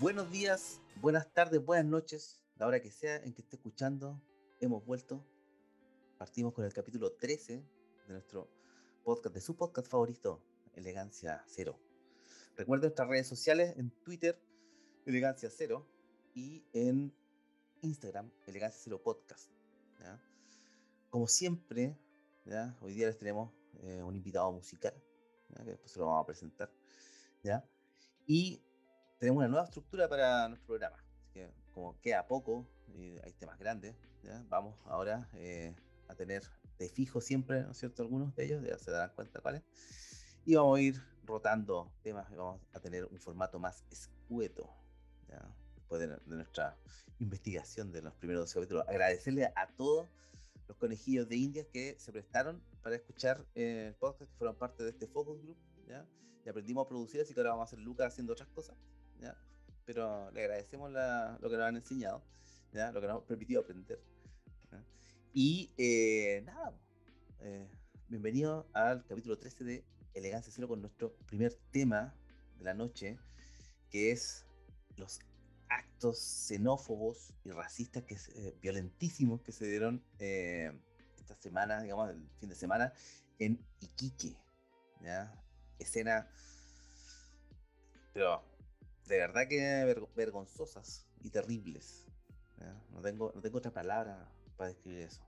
Buenos días, buenas tardes, buenas noches, la hora que sea en que esté escuchando, hemos vuelto. Partimos con el capítulo 13 de nuestro podcast, de su podcast favorito, Elegancia Cero. Recuerden nuestras redes sociales en Twitter, Elegancia Cero, y en Instagram, Elegancia Cero Podcast. Como siempre, hoy día les tenemos eh, un invitado musical, que después se lo vamos a presentar. ¿ya? Y tenemos una nueva estructura para nuestro programa. Así que como queda poco y hay temas grandes, vamos ahora eh, a tener de fijo siempre, ¿no es cierto? Algunos de ellos, ya se darán cuenta cuáles. Y vamos a ir rotando temas y vamos a tener un formato más escueto. Después de, nuestra investigación de los primeros dos capítulos, agradecerle a todos los conejillos de India que se prestaron para escuchar eh, el podcast, que fueron parte de este focus group. ¿ya? Y aprendimos a producir, así que ahora vamos a hacer Lucas haciendo otras cosas. Pero le agradecemos lo que nos han enseñado, Lo que nos ha permitido aprender. Y eh, nada, eh, bienvenido al capítulo 13 de Elegancia Cero con nuestro primer tema de la noche, que es los actos xenófobos y racistas que eh, violentísimos que se dieron esta semana, digamos, el fin de semana, en Iquique. Escena, pero de verdad que vergonzosas y terribles. No, tengo, no tengo otra palabra para describir eso.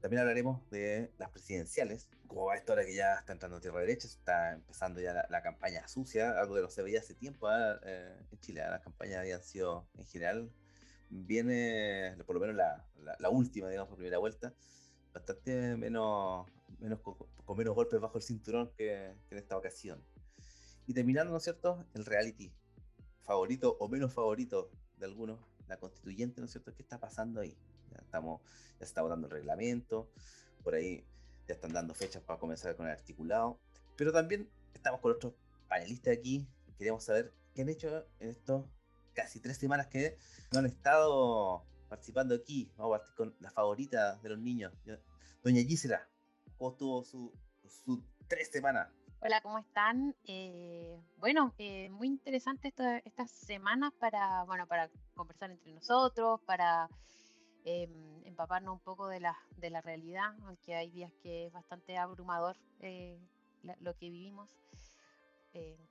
También hablaremos de las presidenciales, como va esto ahora que ya está entrando tierra derecha, está empezando ya la, campaña sucia, algo que no se veía hace tiempo ¿ah? eh, en Chile. ¿ah? Las campañas habían sido, en general, viene, por lo menos la, la, última, digamos, primera vuelta, bastante menos, menos con, menos golpes bajo el cinturón que, que en esta ocasión. Y terminando, ¿no es cierto?, el reality favorito o menos favorito de algunos, la constituyente, ¿no es cierto? ¿Qué está pasando ahí? Ya, estamos, ya está votando el reglamento, por ahí ya están dando fechas para comenzar con el articulado, pero también estamos con otros panelistas aquí, queremos saber qué han hecho en estos casi tres semanas que no han estado participando aquí. Vamos a partir con la favorita de los niños, doña Gisela. ¿Cómo estuvo su, su tres semanas? Hola, ¿cómo están? Eh, bueno, eh, muy interesante estas semanas para, bueno, para conversar entre nosotros, para em, empaparnos un poco de la, de la realidad, aunque hay días que es bastante abrumador eh, lo que vivimos.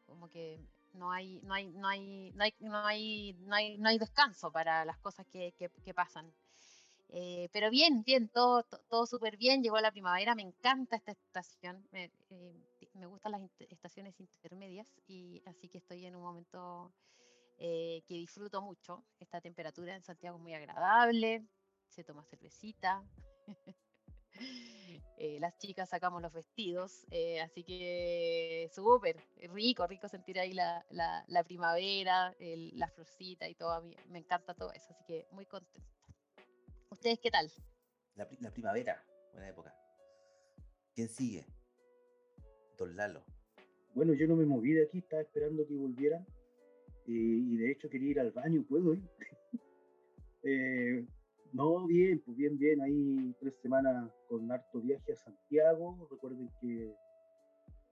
como que no hay, no hay, no hay, no hay, no hay, no hay, no hay descanso para las cosas que, que pasan. Eh, pero bien, bien, todo, todo, súper bien. Llegó la primavera, me encanta esta estación. Me, eh, me, gustan las estaciones intermedias y así que estoy en un momento eh, que disfruto mucho. Esta temperatura en Santiago es muy agradable, se toma cervecita. las chicas sacamos los vestidos, así que súper rico, rico sentir ahí la, la, la primavera, la florcita y todo. Me encanta todo eso, así que muy contenta. ¿Ustedes qué tal? La, primavera, buena época. ¿Quién sigue? Don Lalo. Bueno, yo no me moví de aquí, estaba esperando que volvieran. Eh, y de hecho quería ir al baño, ¿puedo ir? Eh, no, bien, pues bien, bien. Ahí tres semanas con harto viaje a Santiago. Recuerden que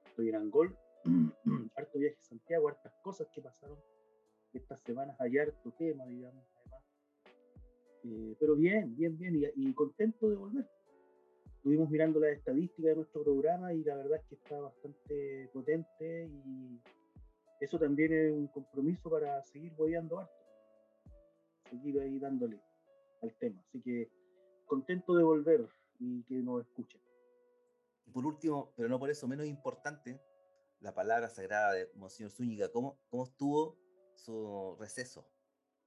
estoy en Angol. harto viaje a Santiago, hartas cosas que pasaron estas semanas. Hay harto tema, digamos. Eh, pero bien, bien, bien, y, contento de volver. Estuvimos mirando las estadísticas de nuestro programa y la verdad es que está bastante potente y eso también es un compromiso para seguir boyando harto. Seguir ahí dándole al tema. Así que contento de volver y que nos escuchen. Y por último, pero no por eso menos importante, la palabra sagrada de Monseñor Zúñiga. ¿Cómo, cómo estuvo su receso?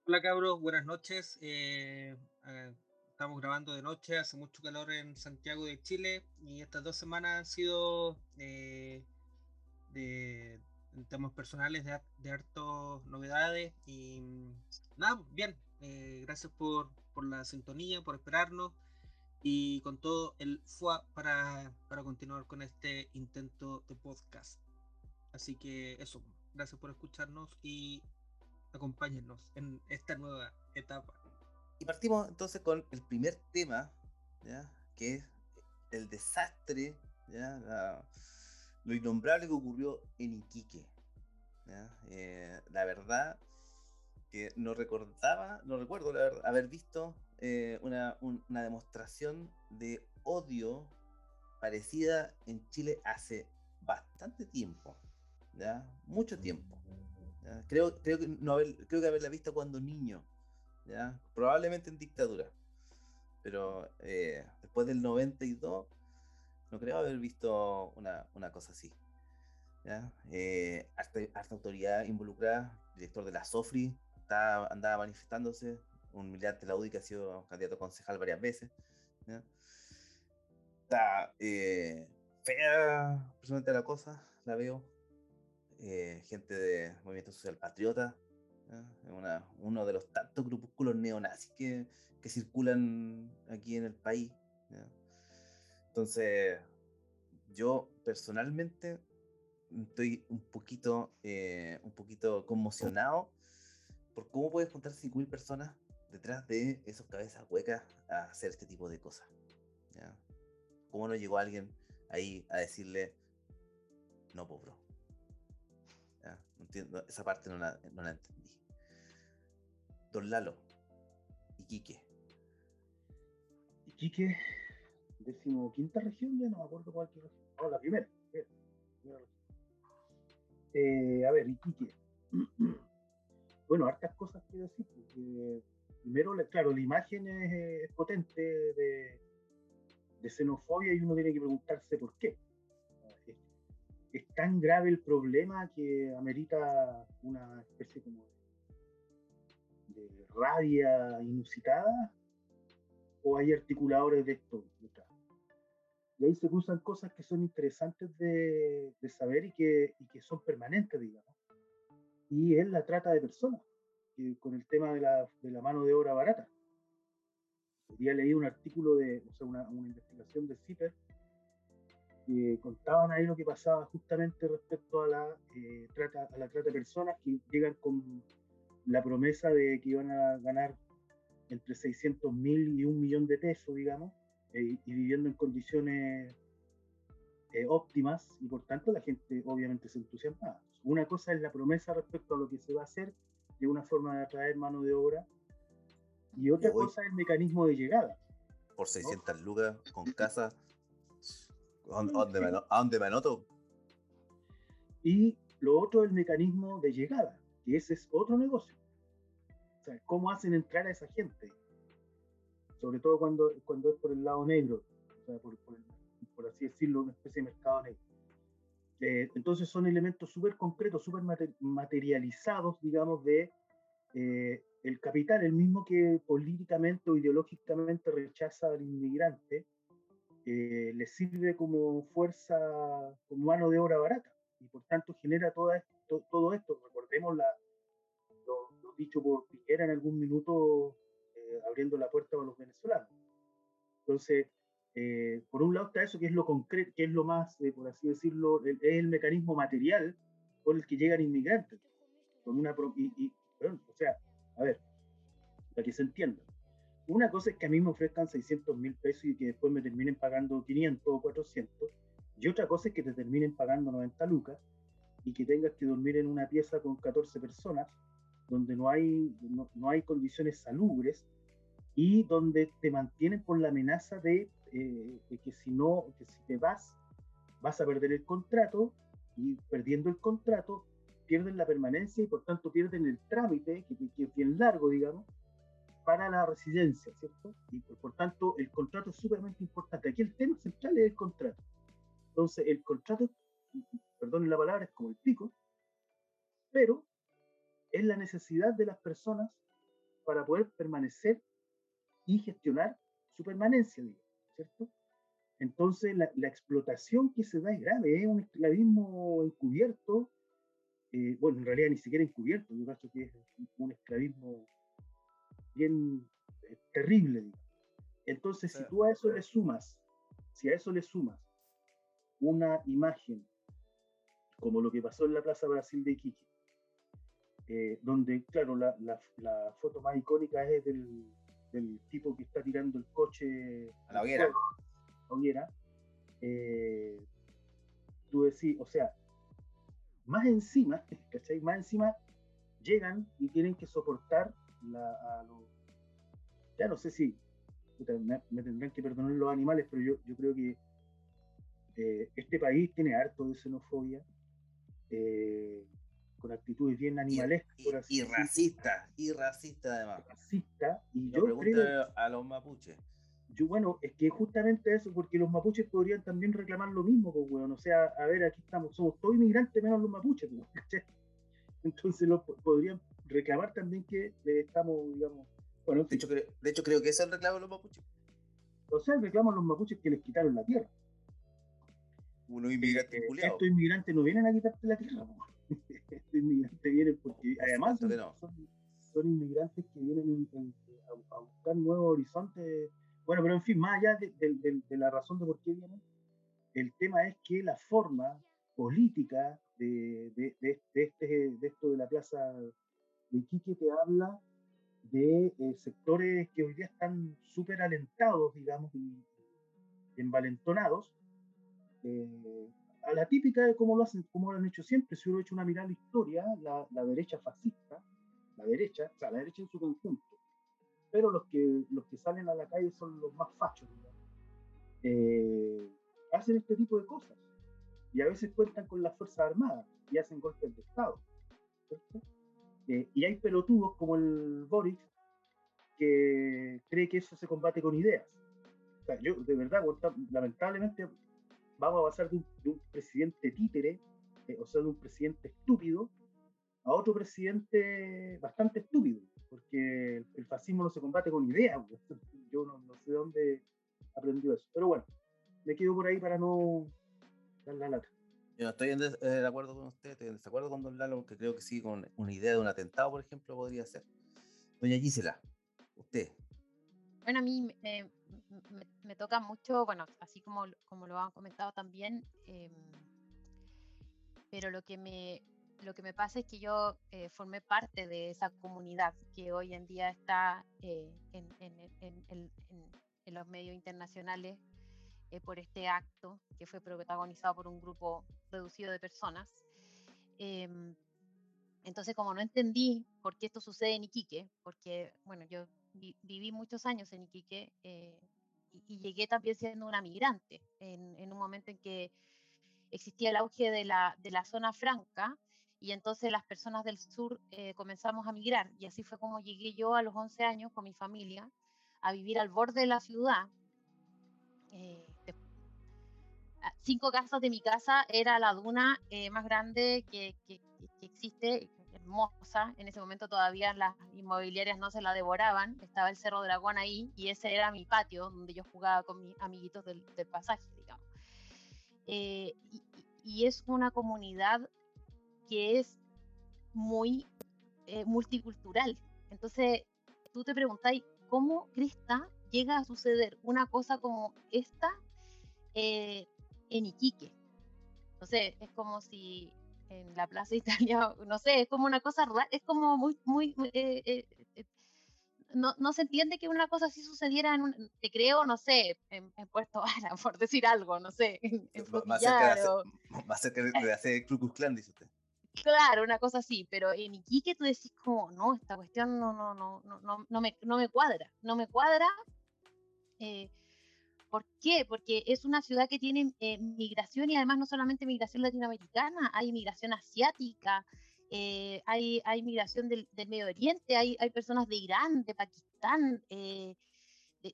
Hola cabros, buenas noches. Eh, eh, estamos grabando de noche, hace mucho calor en Santiago de Chile y estas dos semanas han sido eh, de en temas personales de, de hartas novedades y nada, bien, eh, gracias por, por, la sintonía, por esperarnos y con todo el FUA para, para continuar con este intento de podcast. Así que eso, gracias por escucharnos y acompáñennos en esta nueva etapa. Y partimos entonces con el primer tema, ¿ya? que es el desastre, ¿ya? lo innombrable que ocurrió en Iquique. Eh, la verdad que no recordaba, no recuerdo haber visto eh, una, una, demostración de odio parecida en Chile hace bastante tiempo, ¿ya? mucho tiempo. Creo, creo, que no creo que haberla visto cuando niño, ¿ya? probablemente en dictadura, pero eh, después del 92 no creo haber visto una, una cosa así. ¿ya? Eh, autoridad involucrada, director de la SOFRI, está, andaba manifestándose, un militante de la UDI que ha sido candidato a concejal varias veces. Está eh, fea, personalmente la cosa, la veo. Eh, gente de Movimiento Social Patriota, Una, uno de los tantos grupúsculos neonazis que, que circulan aquí en el país. Entonces, yo personalmente estoy un poquito, eh, un poquito conmocionado por cómo puedes juntar 5.000 personas detrás de esos cabezas huecas a hacer este tipo de cosas. ¿Cómo no llegó alguien ahí a decirle, no, pobre? Entiendo, esa parte no la, no la entendí. Don Lalo, Iquique. Iquique, decimoquinta región, ya no me acuerdo cuál región. No, la primera. Eh, a ver, Iquique. bueno, hartas cosas que decir. Primero, claro, la imagen es, potente de, xenofobia y uno tiene que preguntarse por qué. Es, tan grave el problema que amerita una especie como de, rabia inusitada o hay articuladores de esto y ahí se cruzan cosas que son interesantes de, saber y que, y que, son permanentes, digamos. Y es la trata de personas, con el tema de la, de la, mano de obra barata. Había leído un artículo de, o sea, una, una investigación de CIPER, que contaban ahí lo que pasaba justamente respecto a la, eh, trata, a la trata de personas que llegan con la promesa de que iban a ganar entre 600 mil y un millón de pesos, digamos, eh, y viviendo en condiciones eh, óptimas y por tanto la gente obviamente se entusiasma. Una cosa es la promesa respecto a lo que se va a hacer de una forma de atraer mano de obra y otra cosa es el mecanismo de llegada. Por 600 lucas, con casa, ¿a dónde, me, anoto? Y lo otro es el mecanismo de llegada, que ese es otro negocio. O sea, ¿cómo hacen entrar a esa gente? sobre todo cuando, cuando es por el lado negro, o sea, por, por, así decirlo, una especie de mercado negro. Eh, entonces son elementos súper concretos, súper materializados, digamos, de eh, el capital, el mismo que políticamente o ideológicamente rechaza al inmigrante, eh, sirve como fuerza, como mano de obra barata, y por tanto genera esto. Todo esto. Recordemos la, lo, lo dicho por Piquera en algún minuto eh, abriendo la puerta a los venezolanos. Entonces, eh, por un lado está eso que es lo concreto, que es lo más, eh, por así decirlo, es el mecanismo material por el que llegan inmigrantes. Con una, y, o sea, a ver, para que se entienda. Una cosa es que a mí me ofrezcan 600 mil pesos y que después me terminen pagando 500 o 400, y otra cosa es que te terminen pagando 90 lucas y que tengas que dormir en una pieza con 14 personas donde no hay, no, no hay condiciones salubres y donde te mantienen por la amenaza de, eh, que si no, que si te vas, vas a perder el contrato y perdiendo el contrato pierden la permanencia y por tanto pierden el trámite, que, que es bien largo, digamos, para la residencia, ¿cierto? Y por, por tanto el contrato es sumamente importante. Aquí el tema central es el contrato. Entonces el contrato, perdón la palabra, es como el pico, pero es la necesidad de las personas para poder permanecer y gestionar su permanencia, ¿cierto? Entonces, la, la, explotación que se da es grave, es un esclavismo encubierto, eh, bueno, en realidad ni siquiera encubierto, yo creo que es un esclavismo bien eh, terrible. Entonces, si tú a eso le sumas, si a eso le sumas una imagen como lo que pasó en la Plaza Brasil de Iquique, eh, donde, claro, la, la, la, foto más icónica es del, del, tipo que está tirando el coche a la hoguera. hoguera eh, tú decís, o sea, más encima, ¿cachai? Más encima llegan y tienen que soportar la, a los... Ya no sé si me, me, tendrán que perdonar los animales, pero yo, yo creo que eh, este país tiene harto de xenofobia, eh, con actitudes bien animalescas. Y, y, y racista, y racista además. Racista, y yo, creo... a los mapuches. Yo, bueno, es que justamente eso, porque los mapuches podrían también reclamar lo mismo, pues, weón. O sea, a ver, aquí estamos, somos todos inmigrantes menos los mapuches, pues, Entonces lo, podrían reclamar también que le estamos, digamos. Bueno, de, hecho, creo, de hecho, creo que ese es el reclamo de los mapuches. O sea, reclaman los mapuches que les quitaron la tierra. Unos inmigrantes eh, Estos inmigrantes no vienen a quitarte la tierra, estos inmigrantes vienen porque además son, no. son, son, inmigrantes que vienen en, en, a, a, buscar nuevos horizontes. Bueno, pero en fin, más allá de, de, de, de, la razón de por qué vienen, el tema es que la forma política de, este, de esto de la plaza de Iquique te habla de eh, sectores que hoy día están súper alentados, digamos, y, envalentonados, eh, a la típica de cómo lo hacen, como lo han hecho siempre. Si uno ha hecho una mirada a la historia, la, derecha fascista, la derecha, o sea, la derecha en su conjunto, pero los que, los que salen a la calle son los más fachos, eh, hacen este tipo de cosas. Y a veces cuentan con las Fuerzas Armadas y hacen golpes de Estado. Eh, y hay pelotudos como el Boric que cree que eso se combate con ideas. O sea, yo, de verdad, lamentablemente, vamos a pasar de un, de presidente títere, eh, o sea, de un presidente estúpido, a otro presidente bastante estúpido, porque el, fascismo no se combate con ideas. Yo no, no, sé dónde aprendió eso. Pero bueno, me quedo por ahí para no dar la lata. Yo no estoy en des, eh, de acuerdo con usted, estoy en desacuerdo con Don Lalo, porque creo que sí, con una idea de un atentado, por ejemplo, podría ser. Doña Gisela, usted. Bueno, a mí me, me, me, toca mucho, bueno, así como, como lo han comentado también, eh, pero lo que me lo que me pasa es que yo eh, formé parte de esa comunidad que hoy en día está eh, en, en, en, en, los medios internacionales eh, por este acto que fue protagonizado por un grupo reducido de personas. Em, entonces, como no entendí por qué esto sucede en Iquique, porque, bueno, yo vi, viví muchos años en Iquique eh, y, llegué también siendo una migrante en, un momento en que existía el auge de la, de la zona franca y entonces las personas del sur eh, comenzamos a migrar y así fue como llegué yo a los 11 años con mi familia a vivir al borde de la ciudad. Eh, de, cinco casas de mi casa era la duna eh, más grande que, que, que, existe, hermosa. En ese momento todavía las inmobiliarias no se la devoraban. Estaba el Cerro Dragón ahí y ese era mi patio donde yo jugaba con mis amiguitos del, del pasaje, digamos. Y, y es una comunidad que es muy eh, multicultural. Entonces, tú te preguntáis, ¿cómo Crista llega a suceder una cosa como esta eh, en Iquique? No sé, es como si en la Plaza Italia, no sé, es como una cosa rara, es como muy, muy, eh, no, no, se entiende que una cosa así sucediera en un, te creo, no sé, en, en Puerto Vara, por decir algo, no sé, en, en más, cerca de hacer, más cerca de hacer Ku Klan, dice usted. Claro, una cosa así, pero en Iquique tú decís como, no, esta cuestión no, no, no, no, no, me, no me cuadra, no me cuadra. Eh, ¿Por qué? Porque es una ciudad que tiene eh, migración y además no solamente migración latinoamericana, hay migración asiática, eh, hay, hay migración del, del, Medio Oriente, hay, hay personas de Irán, de Pakistán, eh,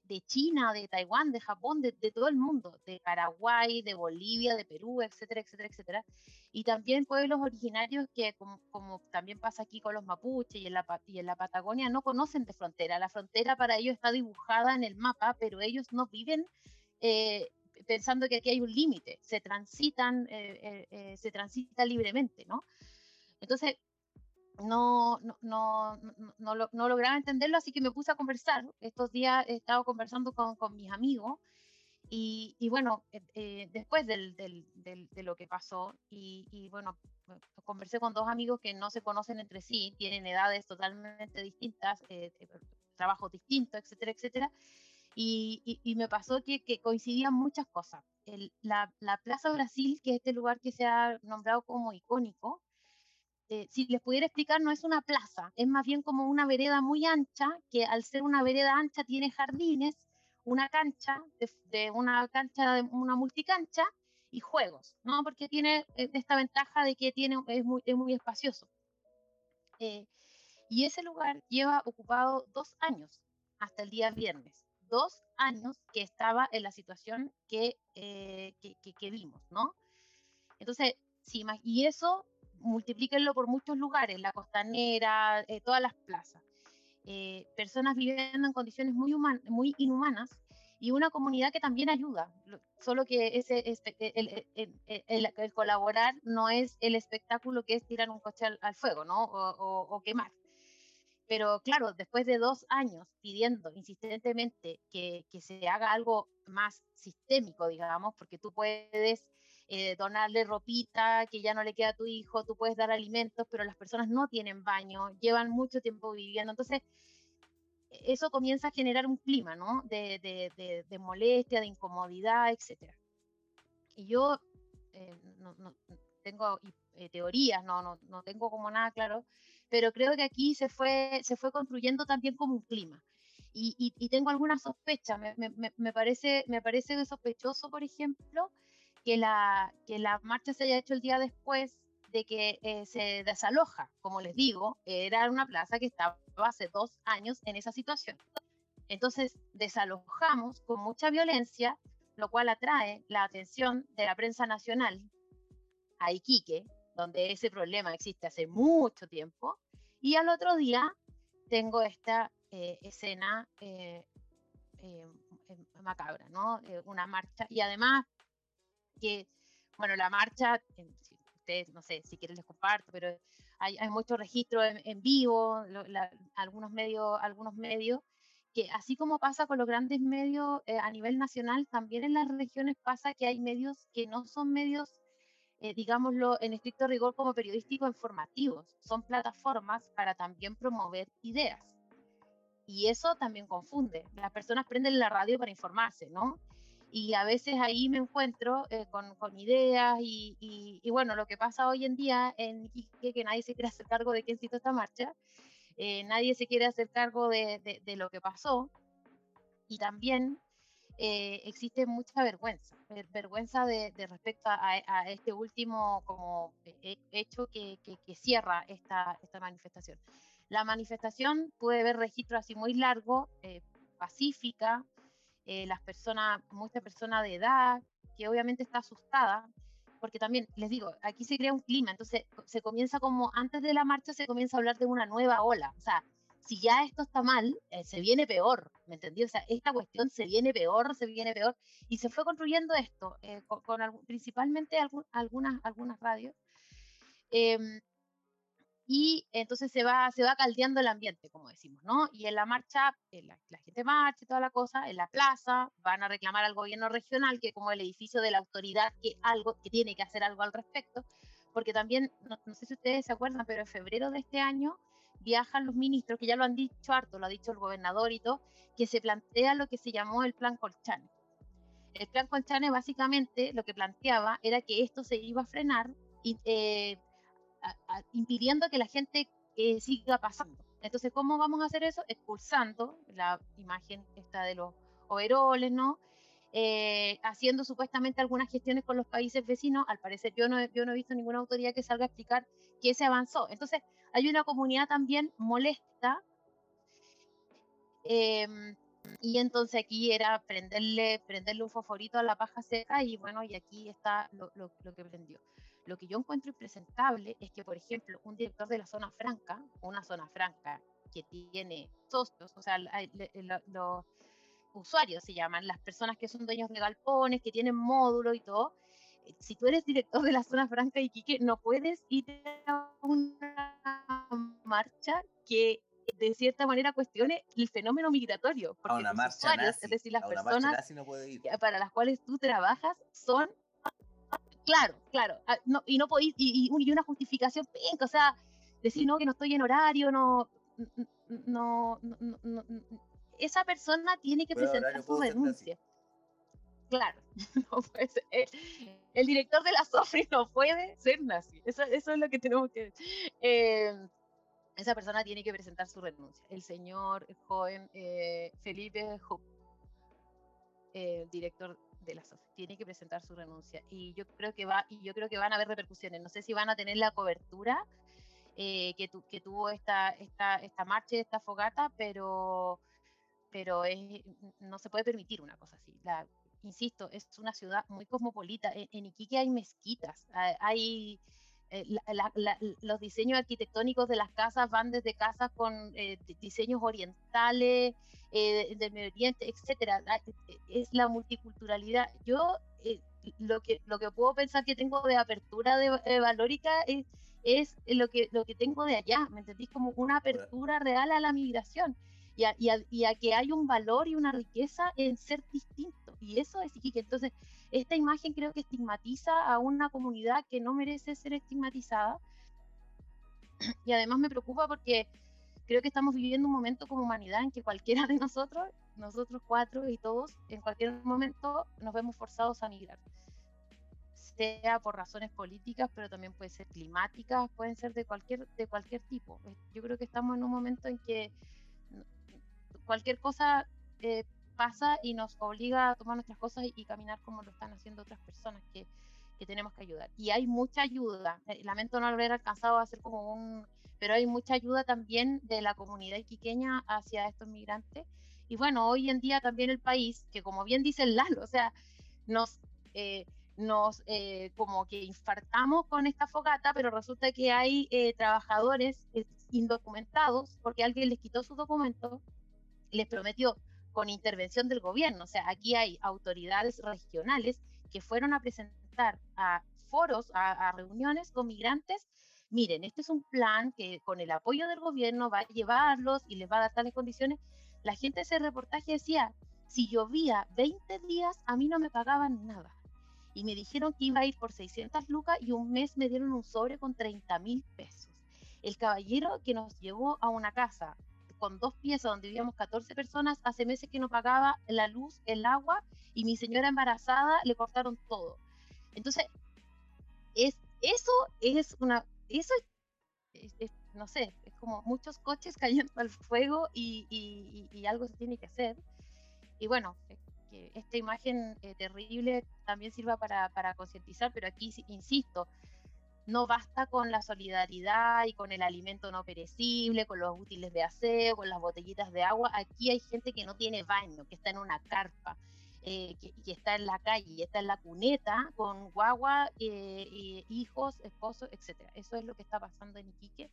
de, China, de Taiwán, de Japón, de, todo el mundo, de Paraguay, de Bolivia, de Perú, etcétera, etcétera, etcétera. Y también pueblos originarios que, como, también pasa aquí con los mapuches y en, la, y en la Patagonia, no conocen de frontera. La frontera para ellos está dibujada en el mapa, pero ellos no viven, eh, pensando que aquí hay un límite, se transitan, eh, eh, se transita libremente, ¿no? Entonces, no, no, no, no, no, lograba entenderlo, así que me puse a conversar. Estos días he estado conversando con, con mis amigos y, y bueno, después del, del, de lo que pasó y, y, bueno, conversé con dos amigos que no se conocen entre sí, tienen edades totalmente distintas, trabajos distintos, etcétera, etcétera. Y, y, me pasó que, que, coincidían muchas cosas. El, la, la, Plaza Brasil, que es este lugar que se ha nombrado como icónico, eh, si les pudiera explicar, no es una plaza, es más bien como una vereda muy ancha, que al ser una vereda ancha tiene jardines, una cancha, de, una cancha, de una multicancha y juegos, ¿no? Porque tiene eh, esta ventaja de que tiene, es, muy, es muy espacioso. Eh, y ese lugar lleva ocupado dos años, hasta el día viernes dos años que estaba en la situación que, eh, que, vimos, ¿no? Entonces, sí, y eso multiplíquenlo por muchos lugares, la costanera, eh, todas las plazas. Eh, personas viviendo en condiciones muy, muy inhumanas y una comunidad que también ayuda, solo que ese, el, el, colaborar no es el espectáculo que es tirar un coche al, fuego, ¿no? O, o quemar. Pero claro, después de dos años pidiendo insistentemente que, que se haga algo más sistémico, digamos, porque tú puedes eh, donarle ropita que ya no le queda a tu hijo, tú puedes dar alimentos, pero las personas no tienen baño, llevan mucho tiempo viviendo. Entonces, eso comienza a generar un clima, ¿no? De, de, de, molestia, de incomodidad, etc. Y yo eh, no, no, tengo eh, teorías, no, no, no tengo como nada claro, pero creo que aquí se fue, se fue construyendo también como un clima. Y, y, tengo algunas sospechas. Me, me, me, parece, me parece sospechoso, por ejemplo, que la, que la marcha se haya hecho el día después de que eh, se desaloja. Como les digo, era una plaza que estaba hace dos años en esa situación. Entonces, desalojamos con mucha violencia, lo cual atrae la atención de la prensa nacional a Iquique, donde ese problema existe hace mucho tiempo, y al otro día tengo esta eh, escena eh, eh, macabra, ¿no? una marcha, y además que, bueno, la marcha, ustedes, no sé, si quieren les comparto, pero hay, hay mucho registro en, vivo, algunos medios, algunos medios, que así como pasa con los grandes medios a nivel nacional, también en las regiones pasa que hay medios que no son medios eh, digámoslo en estricto rigor, como periodísticos informativos. Son plataformas para también promover ideas. Y eso también confunde. Las personas prenden la radio para informarse, ¿no? Y a veces ahí me encuentro eh, con, con, ideas y, y, bueno, lo que pasa hoy en día en Iquique, que nadie se quiere hacer cargo de quién citó esta marcha, eh, nadie se quiere hacer cargo de, de, de, lo que pasó. Y también eh, existe mucha vergüenza, vergüenza de, respecto a, este último como hecho que, que, cierra esta, esta manifestación. La manifestación puede ver registro así muy largo, eh, pacífica, eh, las personas, mucha persona de edad, que obviamente está asustada, porque también, les digo, aquí se crea un clima, entonces se comienza como, antes de la marcha se comienza a hablar de una nueva ola, o sea, si ya esto está mal, eh, se viene peor, ¿me entendí? O sea, esta cuestión se viene peor, se viene peor, y se fue construyendo esto, eh, con, principalmente algunas, algunas radios, em, y entonces se va, se va caldeando el ambiente, como decimos, ¿no? Y en la marcha, eh, la, gente marcha y toda la cosa, en la plaza van a reclamar al gobierno regional, que como el edificio de la autoridad, que, algo, que tiene que hacer algo al respecto, porque también, no sé si ustedes se acuerdan, pero en febrero de este año viajan los ministros, que ya lo han dicho harto, lo ha dicho el gobernador y todo, que se plantea lo que se llamó el plan Colchane. El plan Colchane básicamente lo que planteaba era que esto se iba a frenar eh, impidiendo que la gente eh, siga pasando. Entonces, ¿cómo vamos a hacer eso? Expulsando la imagen esta de los overoles, ¿no? Eh, haciendo supuestamente algunas gestiones con los países vecinos. Al parecer, yo no, yo no he visto ninguna autoridad que salga a explicar que se avanzó. Entonces, hay una comunidad también molesta. Em, y entonces aquí era prenderle, prenderle un fosforito a la paja seca y bueno, y aquí está lo, lo, que prendió. Lo que yo encuentro impresentable es que, por ejemplo, un director de la zona franca, una zona franca que tiene socios, o sea, usuarios se llaman, las personas que son dueños de galpones, que tienen módulo y todo. Eh, si tú eres director de la zona franca de Iquique, no puedes ir a una marcha que de cierta manera cuestione el fenómeno migratorio. Porque a una marcha usuarios, nazi, es decir, las personas nazi no puede ir. para las cuales tú trabajas son claro, claro, ah, no, y no podéis, y, y un- y una justificación penca, o sea, decir no, que no estoy en horario, no, no, no, no, esa persona tiene que presentar su renuncia. Claro, no puede ser. El, el director de la SOFRI no puede ser nazi. Eso, eso es lo que tenemos que. eh, esa persona tiene que presentar su renuncia. El señor joven eh, Felipe Hupp, eh, director de la SOFRI, tiene que presentar su renuncia. Y yo creo que va, y yo creo que van a haber repercusiones. No sé si van a tener la cobertura eh, que, tu- que tuvo esta, esta, esta marcha, esta fogata, pero, pero es- no se puede permitir una cosa así. La, insisto, es una ciudad muy cosmopolita. En, en Iquique hay mezquitas, ha- hay eh, la- la- los diseños arquitectónicos de las casas van desde casas con eh, di- diseños orientales, eh, del Medio Oriente, etcétera. Eh, Es la multiculturalidad. Yo eh, lo que lo que puedo pensar que tengo de apertura de, de valórica es es lo que lo que tengo de allá, ¿me entendís? Como una apertura real a la migración y a, y a- y a que hay un valor y una riqueza en ser distinto. Y eso es Iquique. Entonces, esta imagen creo que estigmatiza a una comunidad que no merece ser estigmatizada. Y además me preocupa porque creo que estamos viviendo un momento como humanidad en que cualquiera de nosotros, nosotros cuatro y todos, en cualquier momento nos vemos forzados a migrar. Sea por razones políticas, pero también puede ser climáticas, pueden ser de cualquier, de cualquier tipo. Yo creo que estamos en un momento en que cualquier cosa eh, pasa y nos obliga a tomar nuestras cosas y, y caminar como lo están haciendo otras personas que, que tenemos que ayudar. Y hay mucha ayuda. eh, Lamento no haber alcanzado a hacer como un... Pero hay mucha ayuda también de la comunidad iquiqueña hacia estos migrantes. Y bueno, hoy en día también el país, que como bien dice Lalo, o sea, nos... eh, nos eh, como que infartamos con esta fogata, pero resulta que hay eh, trabajadores eh, indocumentados porque alguien les quitó sus documentos, les prometió con intervención del gobierno. O sea, aquí hay autoridades regionales que fueron a presentar a foros, a, reuniones con migrantes. Miren, este es un plan que con el apoyo del gobierno va a llevarlos y les va a dar tales condiciones. La gente de ese reportaje decía, si llovía 20 días, a mí no me pagaban nada. Y me dijeron que iba a ir por 600 lucas y un mes me dieron un sobre con 30 mil pesos. El caballero que nos llevó a una casa con dos piezas donde vivíamos 14 personas, hace meses que no pagaba la luz, el agua, y mi señora embarazada le cortaron todo. Entonces, es, eso es una, eso es, no sé, es como muchos coches cayendo al fuego y, y- algo se tiene que hacer. Y bueno, eh, que esta imagen eh, terrible también sirva para, concientizar, pero aquí, insisto, no basta con la solidaridad y con el alimento no perecible, con los útiles de aseo, con las botellitas de agua. Aquí hay gente que no tiene baño, que está en una carpa, eh, que, que está en la calle, está en la cuneta con guagua, eh, hijos, esposos, etcétera. Eso es lo que está pasando en Iquique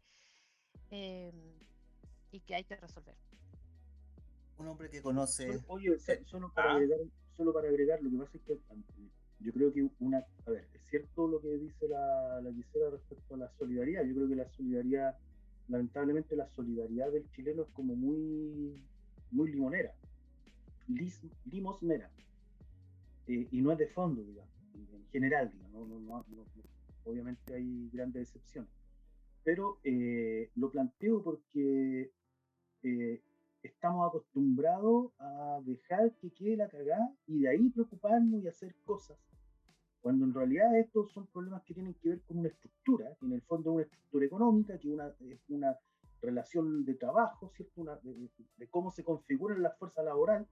eh, y que hay que resolver. Un hombre que conoce. Solo- Oye, so- solo para, ah. agregar, solo para agregar, lo que pasa es que yo creo que una, a ver, es cierto lo que dice la, la Gisela respecto a la solidaridad. Yo creo que la solidaridad, lamentablemente la solidaridad del chileno es como muy, muy limonera, limosnera, Eh, y no es de fondo, digamos, en en general, digamos, no- no- no- obviamente hay grandes excepciones. Pero eh, lo planteo porque eh, estamos acostumbrados a dejar que quede la cagada y de ahí preocuparnos y hacer cosas. Cuando en realidad estos son problemas que tienen que ver con una estructura, en el fondo una estructura económica, que una, es una relación de trabajo, ¿cierto? De, cómo se configuran las fuerzas laborales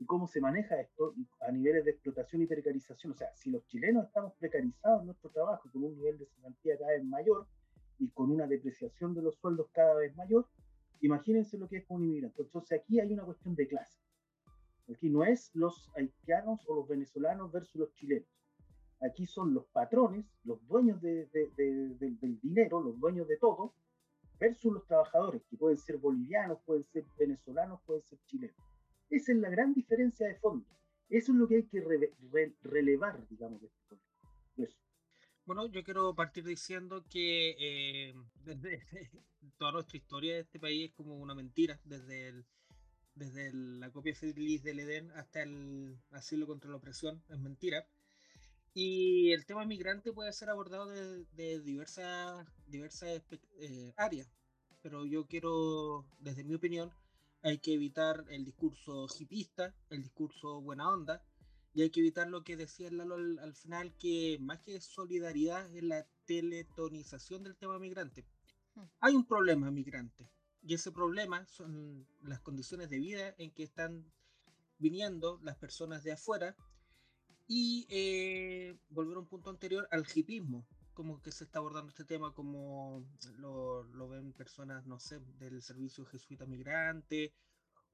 y cómo se maneja esto a niveles de explotación y precarización. O sea, si los chilenos estamos precarizados en nuestro trabajo con un nivel de cesantía cada vez mayor y con una depreciación de los sueldos cada vez mayor, imagínense lo que es para un inmigrante. Entonces aquí hay una cuestión de clase. Aquí no es los haitianos o los venezolanos versus los chilenos. Aquí son los patrones, los dueños de- de- de- del- dinero, los dueños de todo, versus los trabajadores, que pueden ser bolivianos, pueden ser venezolanos, pueden ser chilenos. Esa es la gran diferencia de fondo. Eso es lo que hay que relevar, digamos, de este Eso. Bueno, yo quiero partir diciendo que eh, desde toda nuestra historia de este país es como una mentira, desde la copia feliz del Edén hasta el asilo contra la opresión, es mentira. Y el tema migrante puede ser abordado de, diversas, diversas eh, áreas, pero yo quiero, desde mi opinión, hay que evitar el discurso hipista, el discurso buena onda, y hay que evitar lo que decía Lalo al, final, que más que solidaridad es la teletonización del tema migrante. Hmm. Hay un problema migrante, y ese problema son las condiciones de vida en que están viniendo las personas de afuera, y eh, volver a un punto anterior al hipismo, como que se está abordando este tema, como lo, lo ven personas, no sé, del servicio jesuita migrante,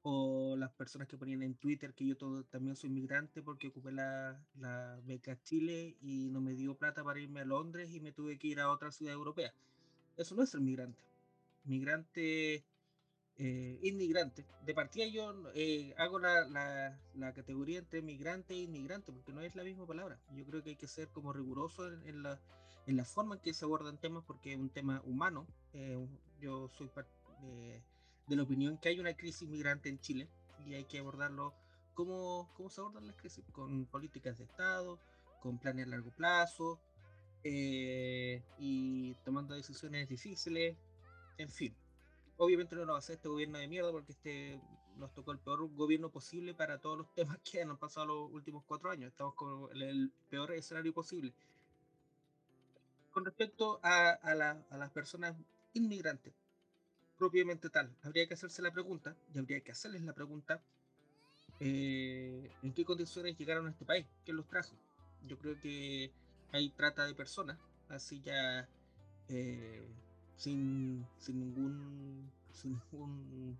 o las personas que ponían en Twitter que yo todo, también soy migrante porque ocupé la, la, beca Chile y no me dio plata para irme a Londres y me tuve que ir a otra ciudad europea. Eso no es ser migrante. Migrante, eh, inmigrante. De partida yo eh, hago la, la, la, categoría entre migrante e inmigrante porque no es la misma palabra. Yo creo que hay que ser como riguroso en, la, en la forma en que se abordan temas porque es un tema humano. Eh, yo soy eh, de la opinión que hay una crisis migrante en Chile y hay que abordarlo como cómo se abordan las crisis, con políticas de Estado, con planes a largo plazo eh, y tomando decisiones difíciles, en fin. Obviamente no lo va a hacer este gobierno de mierda porque este nos tocó el peor gobierno posible para todos los temas que han pasado los últimos cuatro años. Estamos con el, peor escenario posible. Con respecto a, a, a las personas inmigrantes, propiamente tal. Habría que hacerse la pregunta, y habría que hacerles la pregunta, eh, ¿en qué condiciones llegaron a este país? ¿Quién los trajo? Yo creo que hay trata de personas, así ya eh, sin, sin ningún sin ningún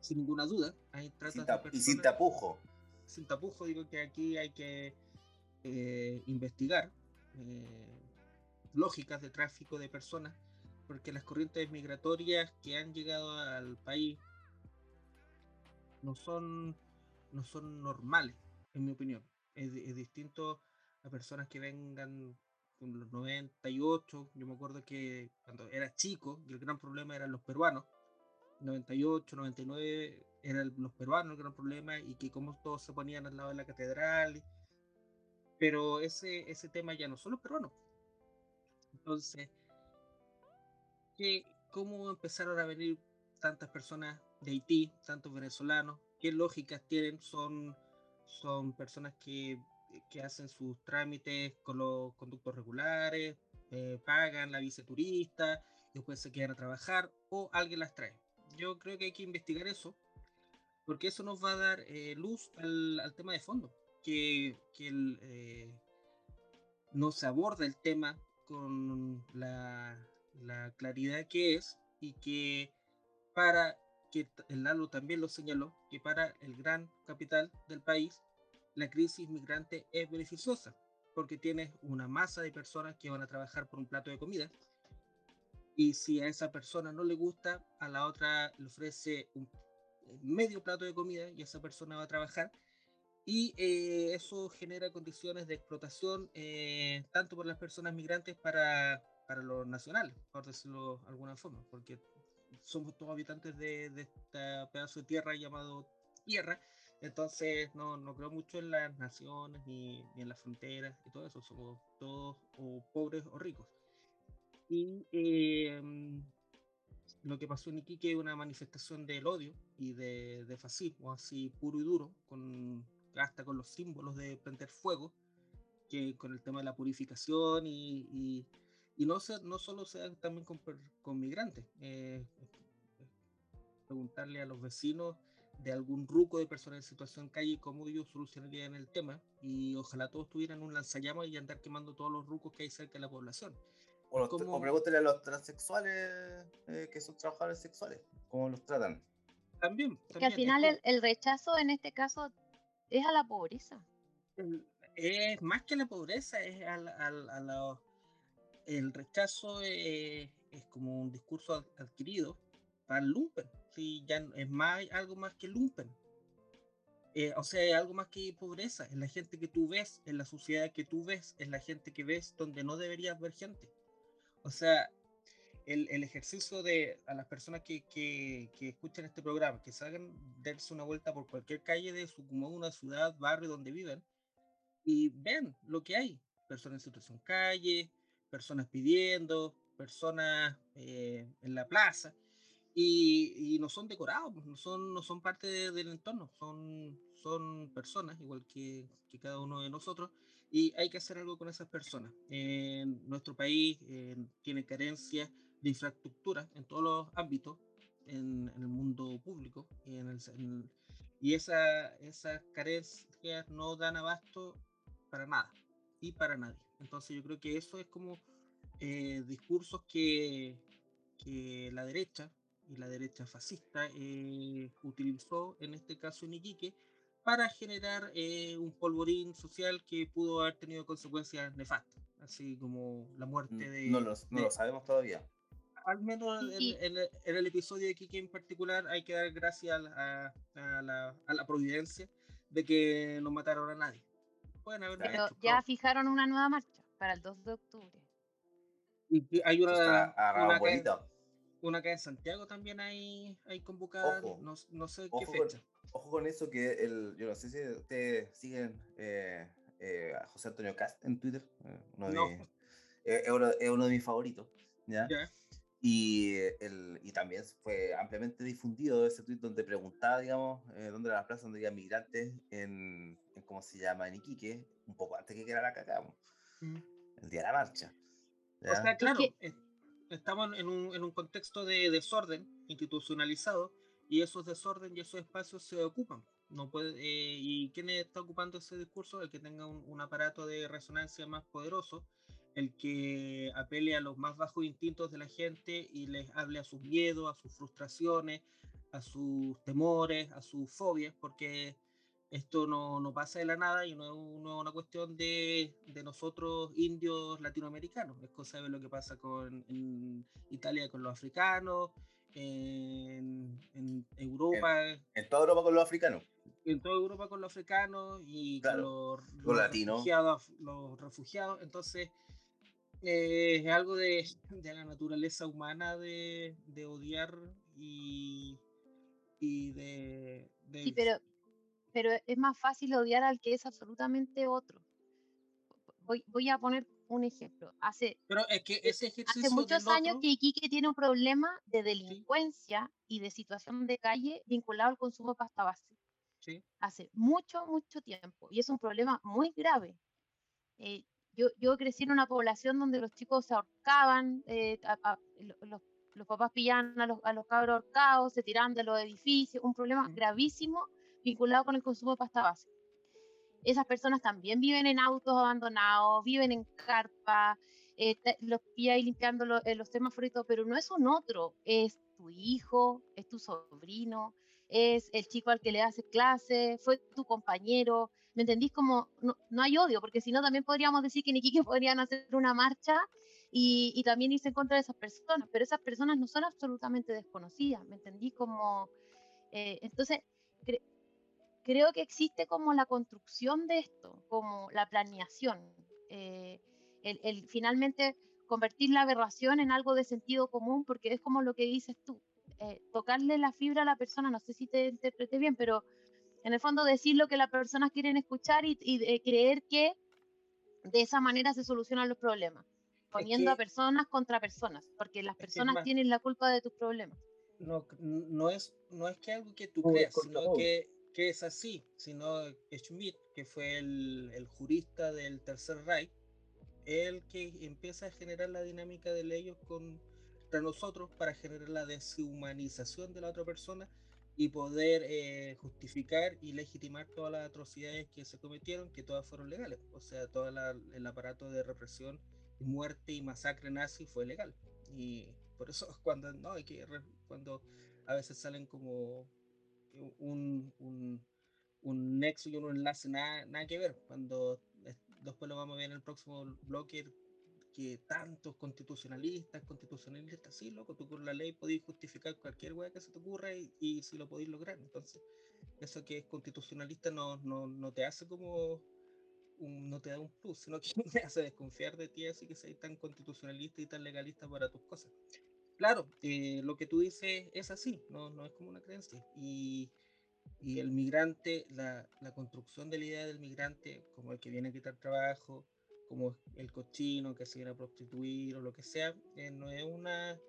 sin ninguna duda hay de personas, y sin tapujo sin tapujo digo que aquí hay que eh, investigar lógicas de tráfico de personas porque las corrientes migratorias que han llegado al país no son, no son normales, en mi opinión. Es, distinto a personas que vengan con los 98. Yo me acuerdo que cuando era chico, el gran problema eran los peruanos. 98, 99 eran los peruanos el gran problema y que como todos se ponían al lado de la catedral. Pero ese, ese tema ya no son los peruanos. Entonces, que cómo empezaron a venir tantas personas de Haití, tantos venezolanos, qué lógicas tienen, son, son personas que, que hacen sus trámites con los conductos regulares, eh, pagan la visa turista, después se quedan a trabajar o alguien las trae. Yo creo que hay que investigar eso, porque eso nos va a dar eh, luz al, tema de fondo, que, que eh, no se aborda el tema con la, la claridad que es y que para que el Lalo también lo señaló, que para el gran capital del país la crisis migrante es beneficiosa, porque tienes una masa de personas que van a trabajar por un plato de comida, y si a esa persona no le gusta, a la otra le ofrece un medio plato de comida y esa persona va a trabajar, y eh, eso genera condiciones de explotación eh, tanto por las personas migrantes para para los nacionales, por decirlo de alguna forma, porque somos todos habitantes de, de este pedazo de tierra llamado tierra, entonces no, no creo mucho en las naciones ni, ni, en las fronteras y todo eso, somos todos o pobres o ricos. Y eh, lo que pasó en Iquique es una manifestación del odio y de, de fascismo, así puro y duro, con, hasta con los símbolos de prender fuego, que con el tema de la purificación y, y y no, no solo sea también con, con migrantes. Eh, preguntarle a los vecinos de algún ruco de personas en situación calle cómo ellos solucionarían el tema y ojalá todos tuvieran un lanzallamas y andar quemando todos los rucos que hay cerca de la población. O, o pregúntele a los transexuales eh, que son trabajadores sexuales, cómo los tratan. También. que al final el, el, rechazo en este caso es a la pobreza. Es más que la pobreza, es a, a, a, la, el rechazo es como un discurso adquirido para el lumpen. Sí, ya es más, algo más que lumpen. eh, o sea, es algo más que pobreza, es la gente que tú ves, en la sociedad que tú ves, es la gente que ves donde no deberías ver gente. O sea, el, el ejercicio de a las personas que, que, que, escuchan este programa, que salgan, darse una vuelta por cualquier calle de su comuna, ciudad, barrio donde viven, y ven lo que hay. Personas en situación calle, personas pidiendo, personas eh, en la plaza y, no son decorados, pues, no son, no son parte del entorno, son, son personas, igual que, que, cada uno de nosotros, y hay que hacer algo con esas personas. En nuestro país tiene carencias de infraestructura en todos los ámbitos, en, el mundo público, y, en el, y esa, esas carencias no dan abasto para nada y para nadie. Entonces yo creo que eso es como eh, discursos que, que la derecha, y la derecha fascista eh, utilizó en este caso en Iquique para generar eh, un polvorín social que pudo haber tenido consecuencias nefastas, así como la muerte de... No, lo, no de- lo sabemos todavía. al menos en, el- en el episodio de Iquique en particular hay que dar gracias a, la- a- a la, a la providencia de que no mataron a nadie. Pueden haber. Pero hecho, ya fijaron una nueva marcha para el 2 de octubre. y hay Esto está una, una, acá, en- Santiago también hay, hay convocada, Ojo. no, no sé Ojo qué con- fecha. Ojo con eso que el, yo no sé si ustedes siguen eh, eh, a José Antonio Cast en Twitter, eh, uno de No. mis- eh, es, uno, es uno de mis favoritos, ¿ya? Ya. Y, el, y también fue ampliamente difundido ese tweet donde preguntaba, digamos, eh, dónde era la plaza donde había migrantes en, en, ¿cómo se llama?, en Iquique, un poco antes que quedara la cacao, Mm. el día de la marcha. O ¿ya? sea, claro, que- estamos en un, en un contexto de desorden institucionalizado y esos desorden y esos espacios se ocupan. No puede, eh, ¿Y quién está ocupando ese discurso? El que tenga un, un aparato de resonancia más poderoso, el que apele a los más bajos instintos de la gente y les hable a sus miedos, a sus frustraciones, a sus temores, a sus fobias, porque esto no, no pasa de la nada y no, es- no es una cuestión de, de nosotros indios latinoamericanos, es cosa de lo que pasa con, en Italia con los africanos, en, en Europa, En toda Europa con los africanos. en toda Europa con los africanos y Claro, con los, los latinos. refugiados, los refugiados. Entonces, eh, es algo de, de la naturaleza humana de, de odiar y, y de, de Sí, pero, pero es más fácil odiar al que es absolutamente otro. Voy, voy a poner un ejemplo. Hace, Pero es que ese ejercicio hace muchos años otro- que Iquique tiene un problema de delincuencia y de situación de calle vinculado al consumo de pasta base. Sí. Hace mucho, mucho tiempo. Y es un problema muy grave. Eh, yo, yo crecí en una población donde los chicos se ahorcaban, eh, a- a- lo- los, los papás pillaban a los, a los cabros ahorcados, se tiraban de los edificios, un problema gravísimo vinculado con el consumo de pasta base. Esas personas también viven en autos abandonados, viven en carpa, eh, te- los pilla ahí limpiando lo- eh, los semáforos pero no es un otro, es tu hijo, es tu sobrino, es el chico al que le haces clase, fue tu compañero, ¿me entendís? Como no, no hay odio, porque si no también podríamos decir que en Iquique podrían hacer una marcha y, y también irse en contra de esas personas, pero esas personas no son absolutamente desconocidas, ¿me entendí? Como, eh, entonces, creo que existe como la construcción de esto, como la planeación, eh, el, el finalmente convertir la aberración en algo de sentido común, porque es como lo que dices tú, eh, tocarle la fibra a la persona, no sé si te interpreté bien, pero en el fondo decir lo que las personas quieren escuchar y, y, eh, creer que de esa manera se solucionan los problemas, poniendo a que- personas contra personas, porque las personas más- tienen la culpa de tus problemas. no, no, es, no es que algo que tú es creas, sino que, que es así, sino Schmidt, que fue el, jurista del Tercer Reich, el que empieza a generar la dinámica de leyes contra nosotros para generar la deshumanización de la otra persona y poder eh, justificar y legitimar todas las atrocidades que se cometieron, que todas fueron legales. O sea, todo el aparato de represión, muerte y masacre nazi fue legal. Y por eso cuando no hay que cuando a veces salen como un, un, un nexo y un enlace nada, nada que ver. Cuando es- después lo vamos a ver en el próximo bloque que tantos constitucionalistas, constitucionalistas, sí, loco, tú con la ley podéis justificar cualquier weá que se te ocurra y, si lo podéis lograr. Entonces, eso que es constitucionalista no, no, no te hace como no te da un plus, sino que me hace desconfiar de ti, así que seas tan constitucionalista y tan legalista para tus cosas. Claro, eh, lo que tú dices es así, no, es como una creencia. Y, el migrante, la, construcción de la idea del migrante, como el que viene a quitar trabajo, como el cochino que se viene a prostituir o lo que sea, eh, no es una,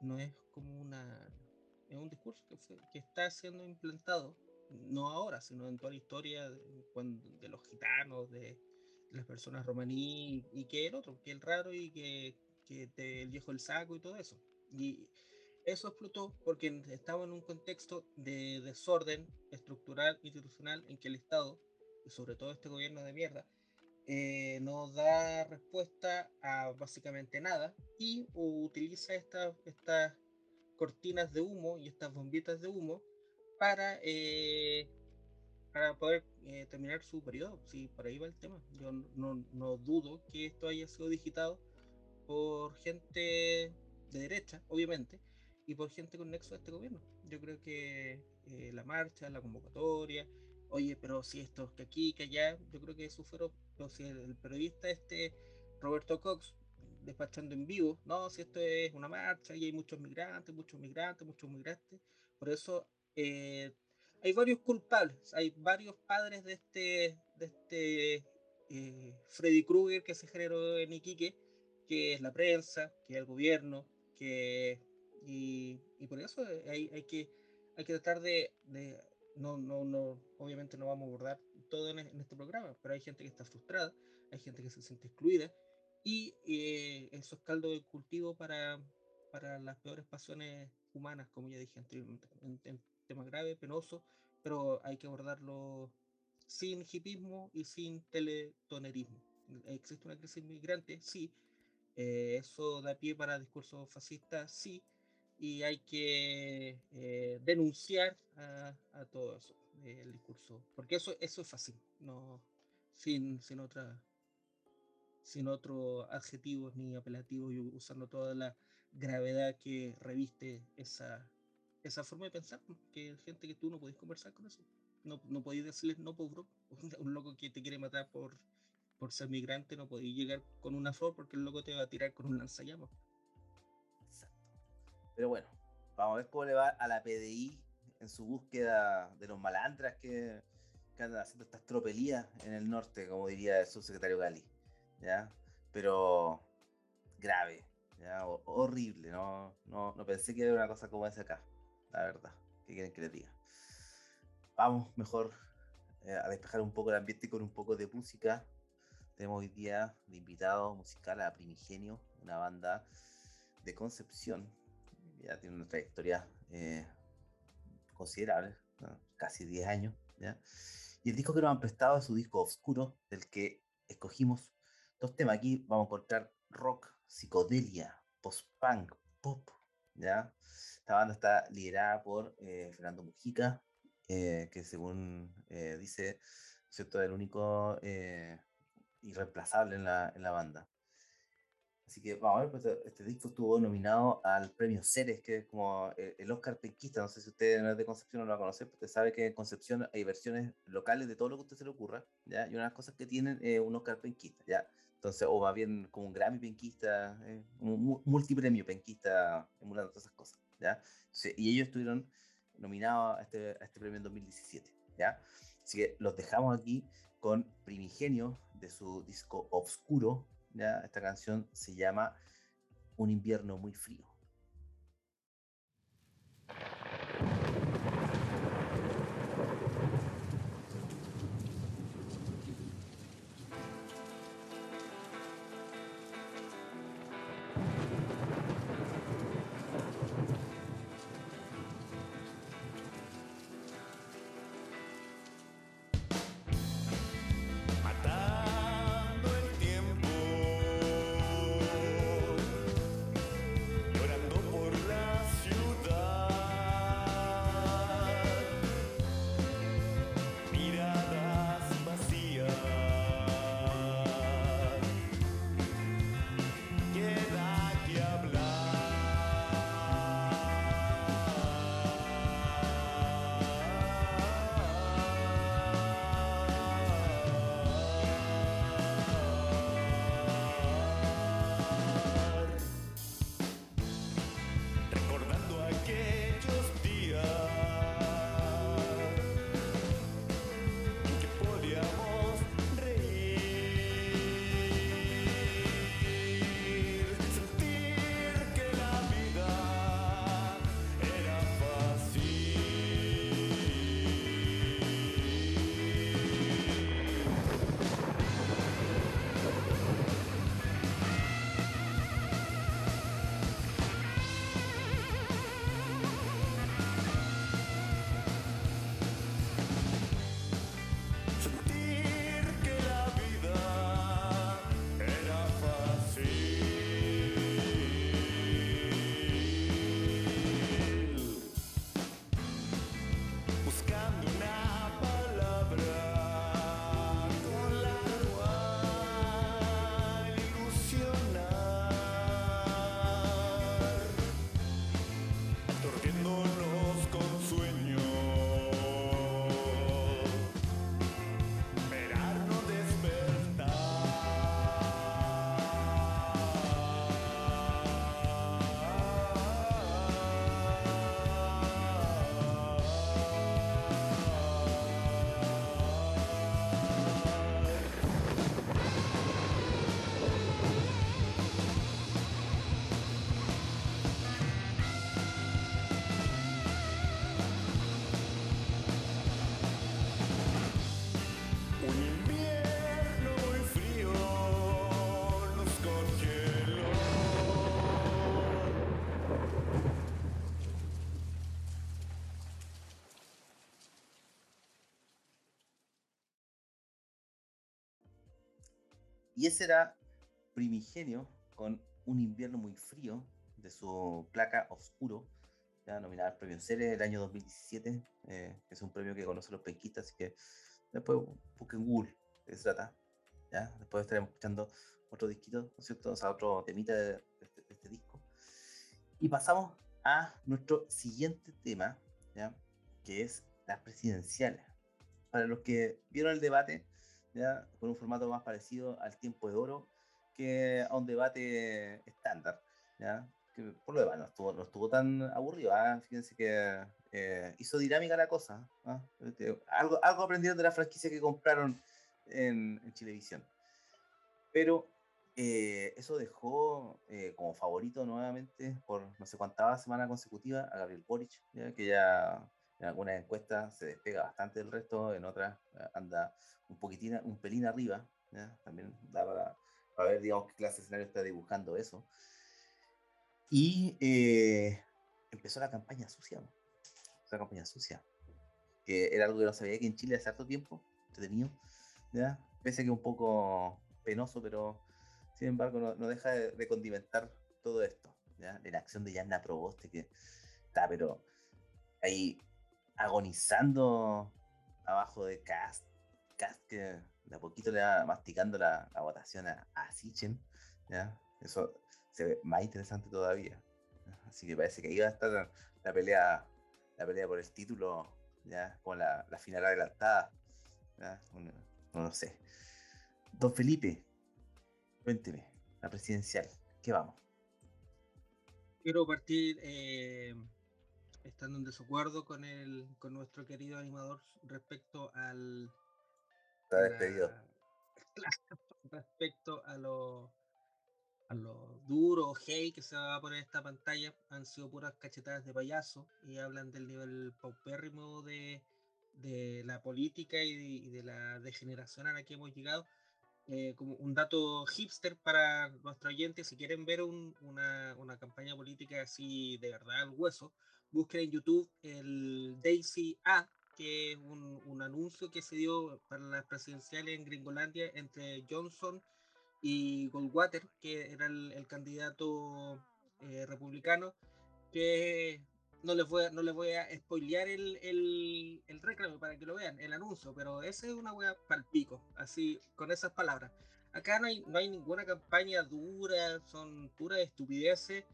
no es como una, es un discurso que, que está siendo implantado, no ahora, sino en toda la historia de, de los gitanos, de, las personas romaní y que el otro, que el raro y que, que te, viejo el saco y todo eso. Y eso explotó porque estaba en un contexto de desorden estructural, institucional, en que el Estado, y sobre todo este gobierno de mierda, eh, no da respuesta a básicamente nada y utiliza estas esta cortinas de humo y estas bombitas de humo para, eh, para poder eh, terminar su periodo. Sí, por ahí va el tema. Yo no, no, dudo que esto haya sido digitado por gente de derecha, obviamente, y por gente con nexo a este gobierno. Yo creo que la marcha, la convocatoria, oye, pero si esto, que aquí, que allá, yo creo que eso fueron si el, periodista este, Roberto Cox, despachando en vivo, no, si esto es una marcha y hay muchos migrantes, muchos migrantes, muchos migrantes, por eso eh, hay varios culpables, hay varios padres de este, de este eh, Freddy Krueger que se generó en Iquique, que es la prensa, que es el gobierno, que y, y por eso hay, hay, que, hay que tratar de, de no, no, no, obviamente no vamos a abordar todo en, este programa, pero hay gente que está frustrada, hay gente que se siente excluida y eh, eso es caldo de cultivo para, para las peores pasiones humanas, como ya dije anteriormente, un, tema grave, penoso, pero hay que abordarlo sin hipismo y sin teletonerismo. ¿Existe una crisis migrante? Sí. Eh, ¿Eso da pie para discursos fascistas? Sí. Y hay que eh, denunciar a, a todo eso el discurso, porque eso, eso es fácil, no, sin, sin otra sin otro adjetivo ni apelativo y usando toda la gravedad que reviste esa, esa forma de pensar, que gente que tú no podés conversar con eso, no, no podéis decirles no por un loco que te quiere matar por, por ser migrante, no podéis llegar con una flor porque el loco te va a tirar con un lanzallamas. Exacto. Pero bueno, vamos a ver cómo le va a la PDI en su búsqueda de los malandras que, andan haciendo estas tropelías en el norte, como diría el subsecretario Gali. ¿ya? Pero grave, ¿ya? horrible, ¿no? No, no pensé que era una cosa como esa acá, la verdad. ¿Qué quieren que les diga? Vamos mejor eh, a despejar un poco el ambiente con un poco de música. Hoy día de invitado musical a Primigenio, una banda de Concepción. Ya tiene una trayectoria eh, considerable, casi 10 años, ¿ya? Y el disco que nos han prestado es su disco Oscuro, del que escogimos dos temas. Aquí vamos a encontrar rock, psicodelia, post-punk, pop, ¿ya? Esta banda está liderada por eh, Fernando Mujica, eh, que según dice, ¿cierto? El único irreemplazable en la, en la banda. Así que vamos a ver, pues este disco estuvo nominado al premio Ceres, que es como eh, el Oscar penquista. No sé si usted no es de Concepción o no lo conocer, pero usted sabe que en Concepción hay versiones locales de todo lo que a usted se le ocurra, ¿ya? Y una de las cosas que tienen es un Oscar penquista, ¿ya? Entonces, o más bien como un Grammy penquista, eh, un multipremio penquista, emulando todas esas cosas, ¿ya? y ellos estuvieron nominados a este, a este premio en 2017, ¿ya? Así que los dejamos aquí con Primigenio de su disco Obscuro. Esta canción se llama Un invierno muy frío. Y ese era Primigenio con un invierno muy frío de su placa Oscuro, ya nominada al premio Ceres del año 2017, eh, que es un premio que conocen los penquistas, así que después busquen Google de se trata. ¿ya? Después estaremos escuchando otro disquito, ¿no es cierto? O sea, otro temita de, este, este, disco. Y pasamos a nuestro siguiente tema, ¿ya? que es las presidenciales. Para los que vieron el debate, ¿ya? con un formato más parecido al tiempo de oro que a un debate estándar. ¿ya? por lo demás no estuvo, no estuvo tan aburrido. ¿ah? Fíjense que eh, hizo dinámica la cosa. ¿ah? Este, algo, algo aprendieron de la franquicia que compraron en, en Chilevisión. Pero eh, eso dejó eh, como favorito nuevamente por no sé cuántas semanas consecutivas a Gabriel Boric, que ya en algunas encuestas se despega bastante del resto, en otras anda un poquitín, un pelín arriba. También da para, ver, digamos, qué clase de escenario está dibujando eso. Y eh, empezó la campaña sucia, la campaña sucia, que era algo que no sabía que en Chile hace harto tiempo, entretenido, ¿ya? pese que un poco penoso, pero sin embargo no, deja de, condimentar todo esto, ¿ya? la acción de Yanna Proboste, que está, pero ahí agonizando abajo de Cast, Cast que de a poquito le va masticando la, votación a, a Sichen, ¿ya? Eso se ve más interesante todavía. Así que parece que ahí va a estar la, pelea, la pelea por el título, ya con la, la final adelantada. No, lo sé. Don Felipe, cuénteme, la presidencial, ¿qué vamos? Quiero partir eh, estando en desacuerdo con el, con nuestro querido animador respecto al. Está despedido. respecto a lo lo duro o hey que se va a poner esta pantalla han sido puras cachetadas de payaso y hablan del nivel paupérrimo de, de la política y de, la degeneración a la que hemos llegado. Eh, como un dato hipster para nuestros oyentes, si quieren ver una, una, campaña política así de verdad al hueso, busquen en YouTube el Daisy A, que es un, un anuncio que se dio para las presidenciales en Gringolandia entre Johnson y Goldwater, que era el, candidato eh, republicano, que no les voy a, no les voy a spoilear el, el, el, reclamo para que lo vean, el anuncio, pero esa es una wea palpico, así, con esas palabras. Acá no hay, no hay ninguna campaña dura, son puras estupideces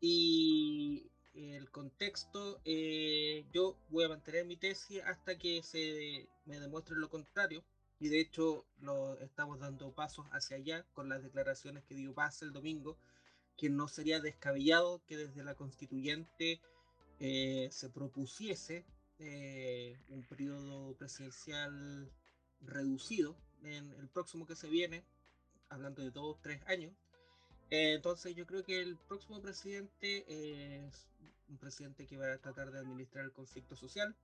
y el contexto, eh, yo voy a mantener mi tesis hasta que se me demuestre lo contrario y de hecho lo estamos dando pasos hacia allá con las declaraciones que dio Paz el domingo, que no sería descabellado que desde la constituyente eh, se propusiese eh, un periodo presidencial reducido en el próximo que se viene, hablando de dos, tres años. Eh, entonces yo creo que el próximo presidente es un presidente que va a tratar de administrar el conflicto social,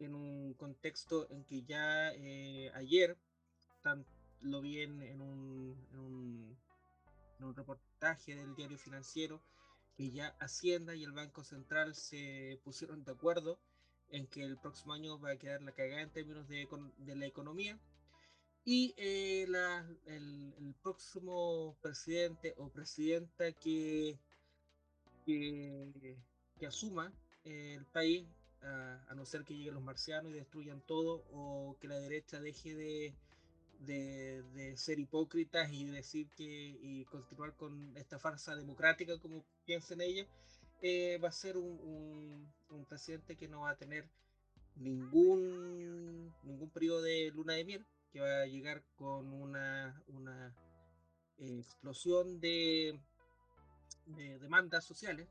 en un contexto en que ya eh, ayer lo vi en, un, reportaje del diario financiero que ya Hacienda y el Banco Central se pusieron de acuerdo en que el próximo año va a quedar la cagada en términos de, de la economía y eh, el, el, próximo presidente o presidenta que, que, asuma el país a, no ser que lleguen los marcianos y destruyan todo, o que la derecha deje de, de, ser hipócritas y decir que y continuar con esta farsa democrática como piensen ella, eh, va a ser un, un, presidente que no va a tener ningún, ningún periodo de luna de miel, que va a llegar con una, una explosión de, de demandas sociales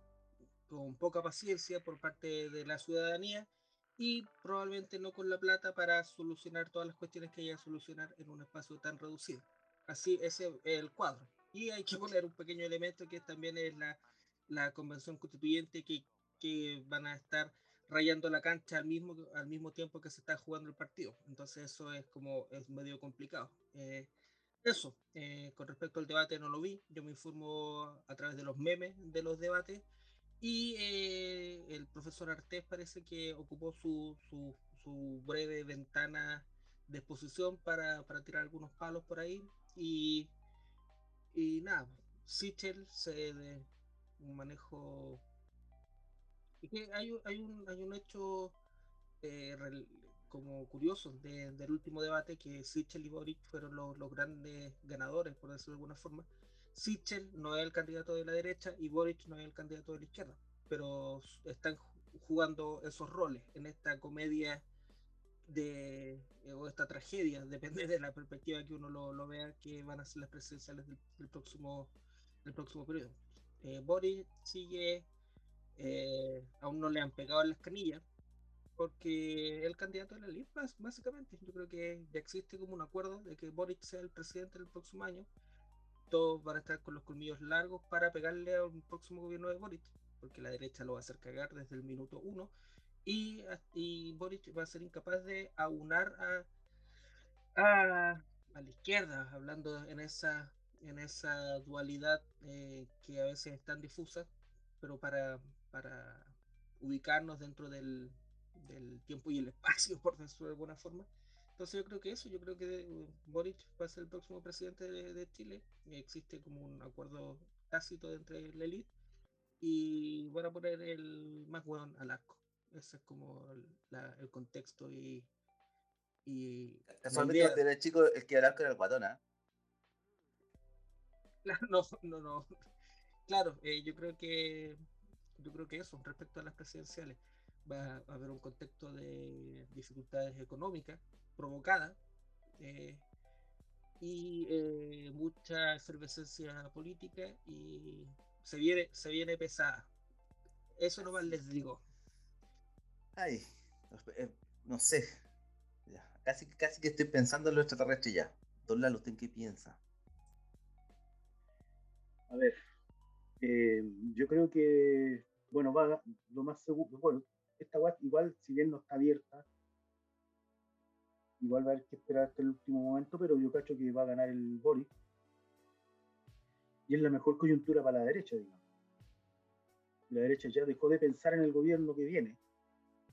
con poca paciencia por parte de la ciudadanía y probablemente no con la plata para solucionar todas las cuestiones que haya que solucionar en un espacio tan reducido. Así es el cuadro. Y hay que poner un pequeño elemento que también es la, la convención constituyente que, que, van a estar rayando la cancha al mismo, al mismo tiempo que se está jugando el partido. Entonces eso es como es medio complicado. Eh, eso, eh, con respecto al debate no lo vi, yo me informo a través de los memes de los debates y eh, el profesor Artés parece que ocupó su, su, su, breve ventana disposición para, para, tirar algunos palos por ahí. Y, y nada, Sichel se de un manejo. Que hay, hay, un, hay un hecho eh, como curioso del último debate que Sichel y Boric fueron los, los, grandes ganadores, por decirlo de alguna forma. Sichel no es el candidato de la derecha y Boric no es el candidato de la izquierda, pero están jugando esos roles en esta comedia de eh, o esta tragedia, depende de la perspectiva que uno lo, lo vea, que van a ser las presidenciales del, próximo del próximo periodo. Eh, Boris sigue, eh, aún no le han pegado en las canillas, porque el candidato de la lista, básicamente, yo creo que ya existe como un acuerdo de que Boris sea el presidente del próximo año. Todos van a estar con los colmillos largos para pegarle a un próximo gobierno de Boris porque la derecha lo va a hacer cagar desde el minuto uno, y, Boric va a ser incapaz de aunar a, a, la izquierda, hablando en esa, en esa dualidad eh, que a veces es tan difusa, pero para, para ubicarnos dentro del, del tiempo y el espacio, por decirlo de alguna forma. Entonces yo creo que eso, yo creo que Boric va a ser el próximo presidente de, de Chile. Existe como un acuerdo tácito entre la élite y voy a poner el más weón al arco. Ese es como el, el contexto y. y Casualmente el chico, el que al arco era el guatón, ¿eh? No, no, no. Claro, eh, yo creo que. Yo creo que eso, respecto a las presidenciales, va a haber un contexto de dificultades económicas provocadas eh, y eh, mucha efervescencia política y se viene, se viene pesada. Eso nomás les digo. Ay, eh, no sé. casi, casi que estoy pensando en lo extraterrestre ya. Don Lalo, ¿usted qué piensa? A ver, eh, yo creo que, bueno, va lo más seguro, bueno, esta web igual, si bien no está abierta, igual va a haber que esperar hasta el último momento, pero yo cacho que va a ganar el Boris y es la mejor coyuntura para la derecha, digamos. La derecha ya dejó de pensar en el gobierno que viene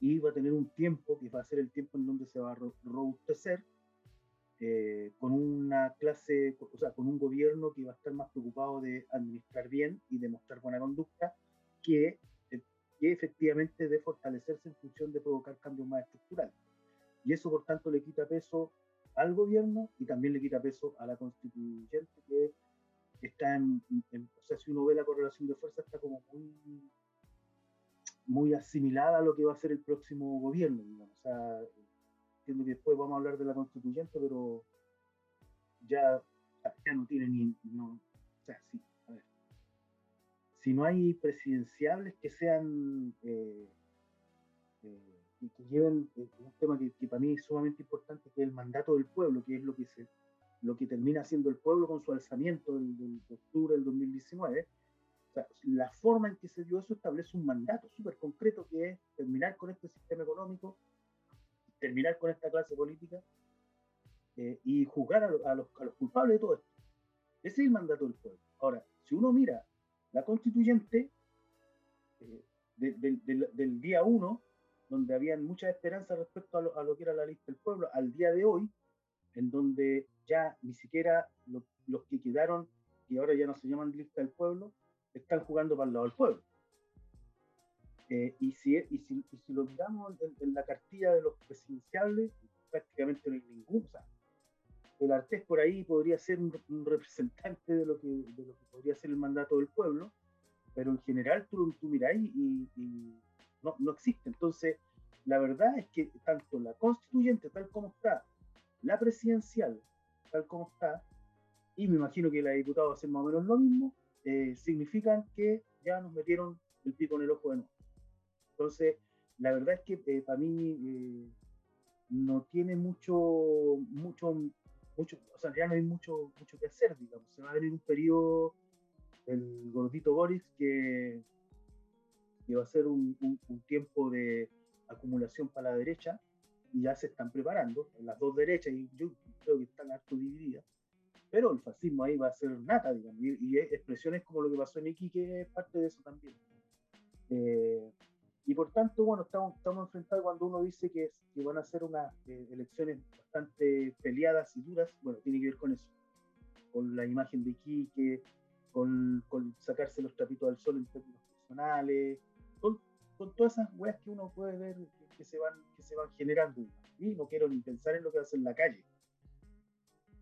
y va a tener un tiempo, que va a ser el tiempo en donde se va a robustecer, eh, con una clase, o sea, con un gobierno que va a estar más preocupado de administrar bien y de mostrar buena conducta, que, eh, que efectivamente de fortalecerse en función de provocar cambios más estructurales. Y eso, por tanto, le quita peso al gobierno y también le quita peso a la constituyente, que está en, o sea, si uno ve la correlación de fuerza, está como muy, muy asimilada a lo que va a ser el próximo gobierno. O sea, entiendo que después vamos a hablar de la constituyente, pero ya, ya no tiene ni, no, o sea, sí, a ver, si no hay presidenciables que sean, eh, eh, que lleven eh, un tema que, que, para mí es sumamente importante, que es el mandato del pueblo, que es lo que se lo que termina siendo el pueblo con su alzamiento del, de octubre del 2019, o sea, la forma en que se dio eso establece un mandato súper concreto que es terminar con este sistema económico, terminar con esta clase política eh, y juzgar a, los, culpables de todo esto. Ese es el mandato del pueblo. Ahora, si uno mira la constituyente eh, de, de, de, del día 1, donde habían muchas esperanzas respecto a lo, que era la lista del pueblo, al día de hoy, en donde ya ni siquiera lo, los que quedaron, y ahora ya no se llaman lista del pueblo, están jugando para el lado del pueblo. Eh, y, si, y, si, y, si, lo miramos en, la cartilla de los presidenciables, prácticamente no hay ninguno. El Artés por ahí podría ser un, representante de lo, que, podría ser el mandato del pueblo, pero en general tú, tú miráis y, y no, no existe. Entonces, la verdad es que tanto la constituyente, tal como está, la presidencial, tal como está, y me imagino que la diputada va a hacer más o menos lo mismo, eh, significan que ya nos metieron el pico en el ojo de nuevo. Entonces, la verdad es que eh, para mí eh, no tiene mucho, mucho, mucho, o sea, ya no hay mucho, mucho que hacer, digamos. Se va a venir un periodo, el gordito Boris, que, que va a ser un, un, tiempo de acumulación para la derecha, y ya se están preparando, las dos derechas, y yo creo que están harto divididas, pero el fascismo ahí va a ser nata, digamos, y, y expresiones como lo que pasó en Iquique es parte de eso también. Eh, Y por tanto, bueno, estamos, estamos enfrentados cuando uno dice que, que van a ser unas eh, elecciones bastante peleadas y duras, bueno, tiene que ver con eso, con la imagen de Quique, con, con sacarse los trapitos al sol en términos personales, con, con todas esas weas que uno puede ver que, se van, que se van generando. Y no quiero ni pensar en lo que va a hacer en la calle.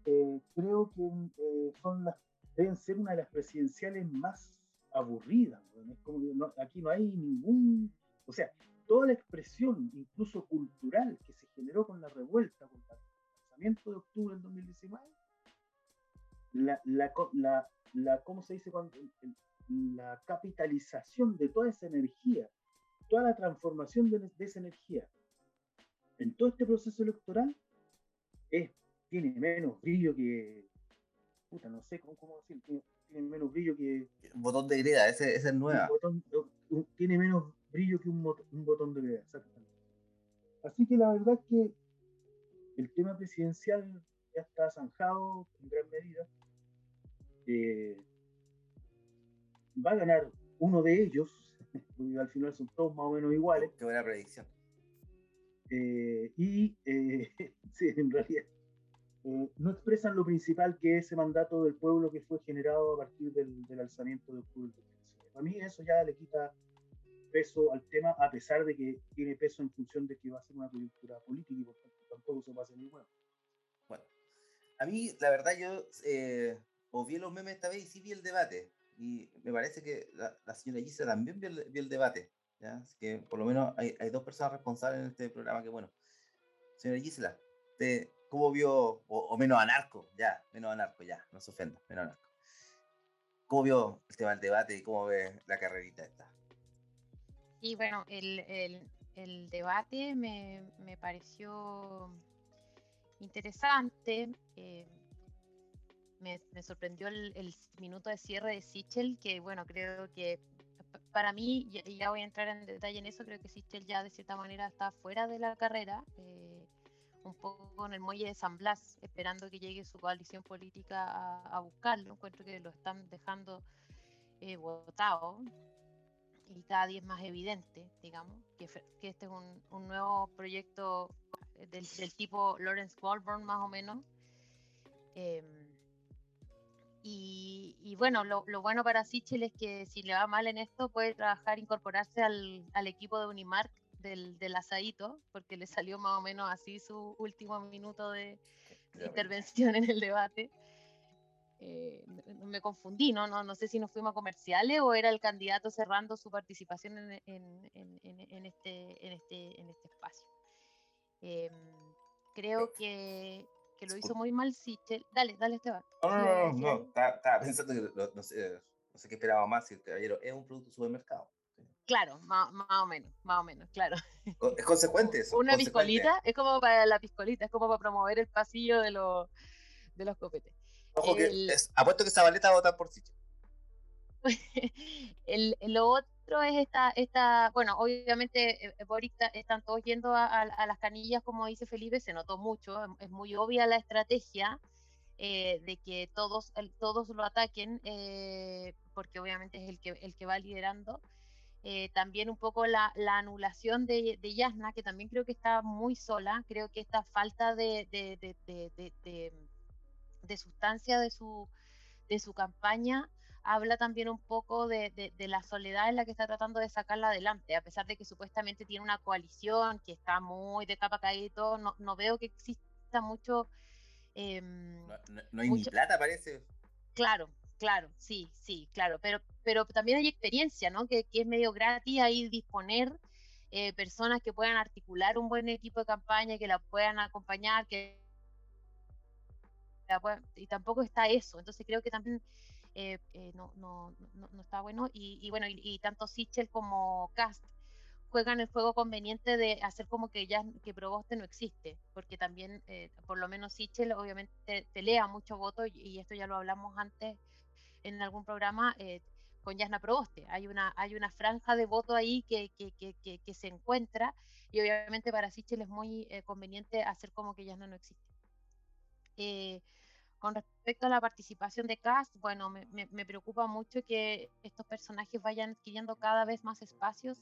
Eh, creo que eh, son las, deben ser una de las presidenciales más aburridas. Es como aquí no hay ningún o sea, toda la expresión, incluso cultural, que se generó con la revuelta, con el lanzamiento de octubre del 2019, la, la, la, la ¿cómo se dice? Cuando, la capitalización de toda esa energía, toda la transformación de, esa energía en todo este proceso electoral es, tiene menos brillo que, puta, no sé cómo, cómo decir, tiene, menos brillo que... botón de greda, ese, ese es nueva. tiene menos brillo que un, botón de greda, exactamente. Así que la verdad es que el tema presidencial ya está zanjado en gran medida. Eh, va a ganar uno de ellos, porque al final son todos más o menos iguales. Qué buena predicción. Eh, y eh, sí, en realidad no expresan lo principal que es ese mandato del pueblo que fue generado a partir del, del alzamiento de octubre. A mí eso ya le quita peso al tema, a pesar de que tiene peso en función de que va a ser una coyuntura política y por tanto tampoco se va a hacer muy bueno. A mí, la verdad, yo eh, los memes esta vez y sí vi el debate. Y me parece que la, señora Gisela también vio el, debate. ¿ya? Así que por lo menos hay, hay, dos personas responsables en este programa que, bueno, señora Gisela, ¿cómo vio, o, o, menos anarco, ya, menos anarco, ya, no se ofenda, menos anarco. ¿Cómo vio el tema del debate y cómo ve la carrerita esta? Y bueno, el, el, debate me, me, pareció interesante. Eh, me, sorprendió el, minuto de cierre de Sichel, que bueno, creo que para mí, y ya voy a entrar en detalle en eso, creo que Sichel ya de cierta manera está fuera de la carrera, eh, un poco en el muelle de San Blas, esperando que llegue su coalición política a, buscarlo. Encuentro que lo están dejando eh, votado y cada día es más evidente, digamos, que, que este es un, un, nuevo proyecto eh, del, del, tipo Lawrence Walburn más o menos. Eh, y, y, bueno, lo, lo, bueno para Sichel es que si le va mal en esto puede trabajar, incorporarse al, al equipo de Unimark del, del, asadito, porque le salió más o menos así su último minuto de, de intervención en el debate eh, me confundí, ¿no? ¿no? No sé si nos fuimos a comerciales o era el candidato cerrando su participación en, en, en, en este, en, este, en este espacio. Eh, creo que, que, lo hizo muy mal Sichel. Dale, dale, Esteban. No, no, no, no, no. Estaba, pensando que no, no, sé, no sé qué esperaba más si el caballero es un producto supermercado. Claro, más, más, o menos, más o menos, claro. Es consecuente eso. Una piscolita, es como para la piscolita, es como para promover el pasillo de los, de los copetes. Ojo que apuesto que Zabaleta va a votar por Sichel. el, lo otro es esta, esta bueno, obviamente eh, Boric están todos yendo a, a, las canillas, como dice Felipe, se notó mucho, es muy obvia la estrategia eh, de que todos, el, todos lo ataquen, eh, porque obviamente es el que, el que va liderando. Eh, también un poco la, la anulación de, de, Yasna, que también creo que está muy sola, creo que esta falta de, de, de de sustancia de su, de su campaña habla también un poco de, de, de, la soledad en la que está tratando de sacarla adelante, a pesar de que supuestamente tiene una coalición que está muy de capa caída no, no veo que exista mucho... Eh, no, no, no, hay mucho, ni plata, parece. Claro, claro, sí, sí, claro, pero, pero también hay experiencia, ¿no? Que, que es medio gratis ahí disponer eh, personas que puedan articular un buen equipo de campaña, que la puedan acompañar, que y tampoco está eso, entonces creo que también eh, eh, no, no, no, está bueno, y, bueno, y, tanto Sichel como Cast juegan el juego conveniente de hacer como que ya que Proboste no existe, porque también, eh, por lo menos Sichel obviamente te, lea mucho voto, y, y, esto ya lo hablamos antes en algún programa, con Yasna Proboste. Hay una, hay una franja de voto ahí que, que, que, se encuentra y obviamente para Sichel es muy conveniente hacer como que Yasna no existe. Con respecto a la participación de cast, bueno, me, me, preocupa mucho que estos personajes vayan adquiriendo cada vez más espacios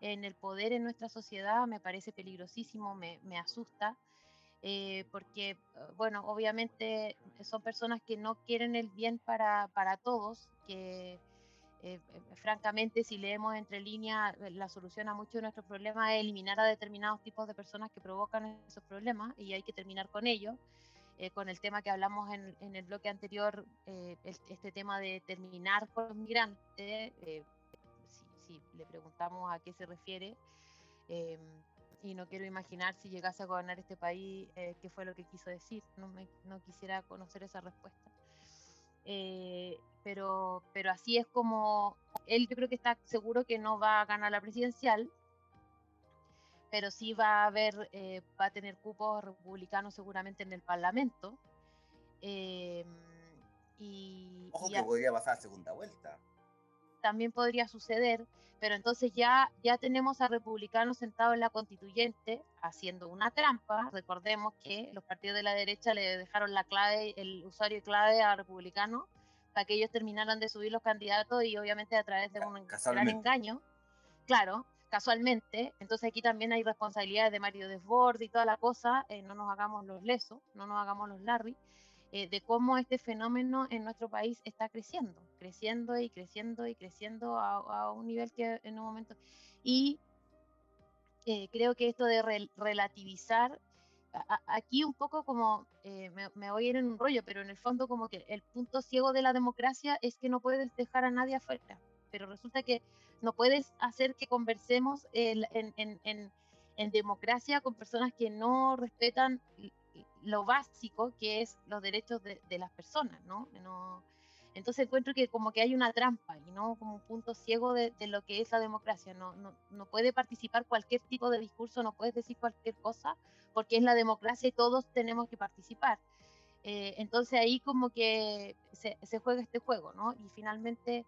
en el poder en nuestra sociedad me parece peligrosísimo, me, me asusta, eh, porque, eh, bueno, obviamente son personas que no quieren el bien para, para todos, que eh, francamente si leemos entre líneas, la solución a muchos de nuestros problemas es eliminar a determinados tipos de personas que provocan esos problemas y hay que terminar con ellos. Con el tema que hablamos en, en el bloque anterior, este tema de terminar con los migrantes, si, le preguntamos a qué se refiere, em, y no quiero imaginar si llegase a gobernar este país eh, qué fue lo que quiso decir, no, me, no quisiera conocer esa respuesta. Eh, pero, pero así es como él yo creo que está seguro que no va a ganar la presidencial, pero sí va a haber, eh, va a tener cupos republicanos seguramente en el Parlamento. Y, Ojo que podría pasar a segunda vuelta. También podría suceder, pero entonces ya, ya tenemos a republicanos sentados en la constituyente haciendo una trampa. Recordemos que los partidos de la derecha le dejaron la clave, el usuario clave a republicanos para que ellos terminaran de subir los candidatos y obviamente a través de un gran engaño. Claro, casualmente. Entonces aquí también hay responsabilidades de Mario Desbord y toda la cosa. Eh, no nos hagamos los lesos, no nos hagamos los Larry. Eh, de cómo este fenómeno en nuestro país está creciendo, creciendo y creciendo y creciendo a, un nivel que en un momento... Y eh, creo que esto de relativizar, aquí un poco como, eh, me, voy a ir en un rollo, pero en el fondo como que el punto ciego de la democracia es que no puedes dejar a nadie afuera, pero resulta que no puedes hacer que conversemos en, democracia con personas que no respetan lo básico que es los derechos de, las personas, ¿no? Entonces encuentro que como que hay una trampa y no como un punto ciego de, lo que es la democracia. No, puede participar cualquier tipo de discurso, no puedes decir cualquier cosa, porque es la democracia y todos tenemos que participar. Eh, entonces ahí como que se, juega este juego, ¿no? Y finalmente,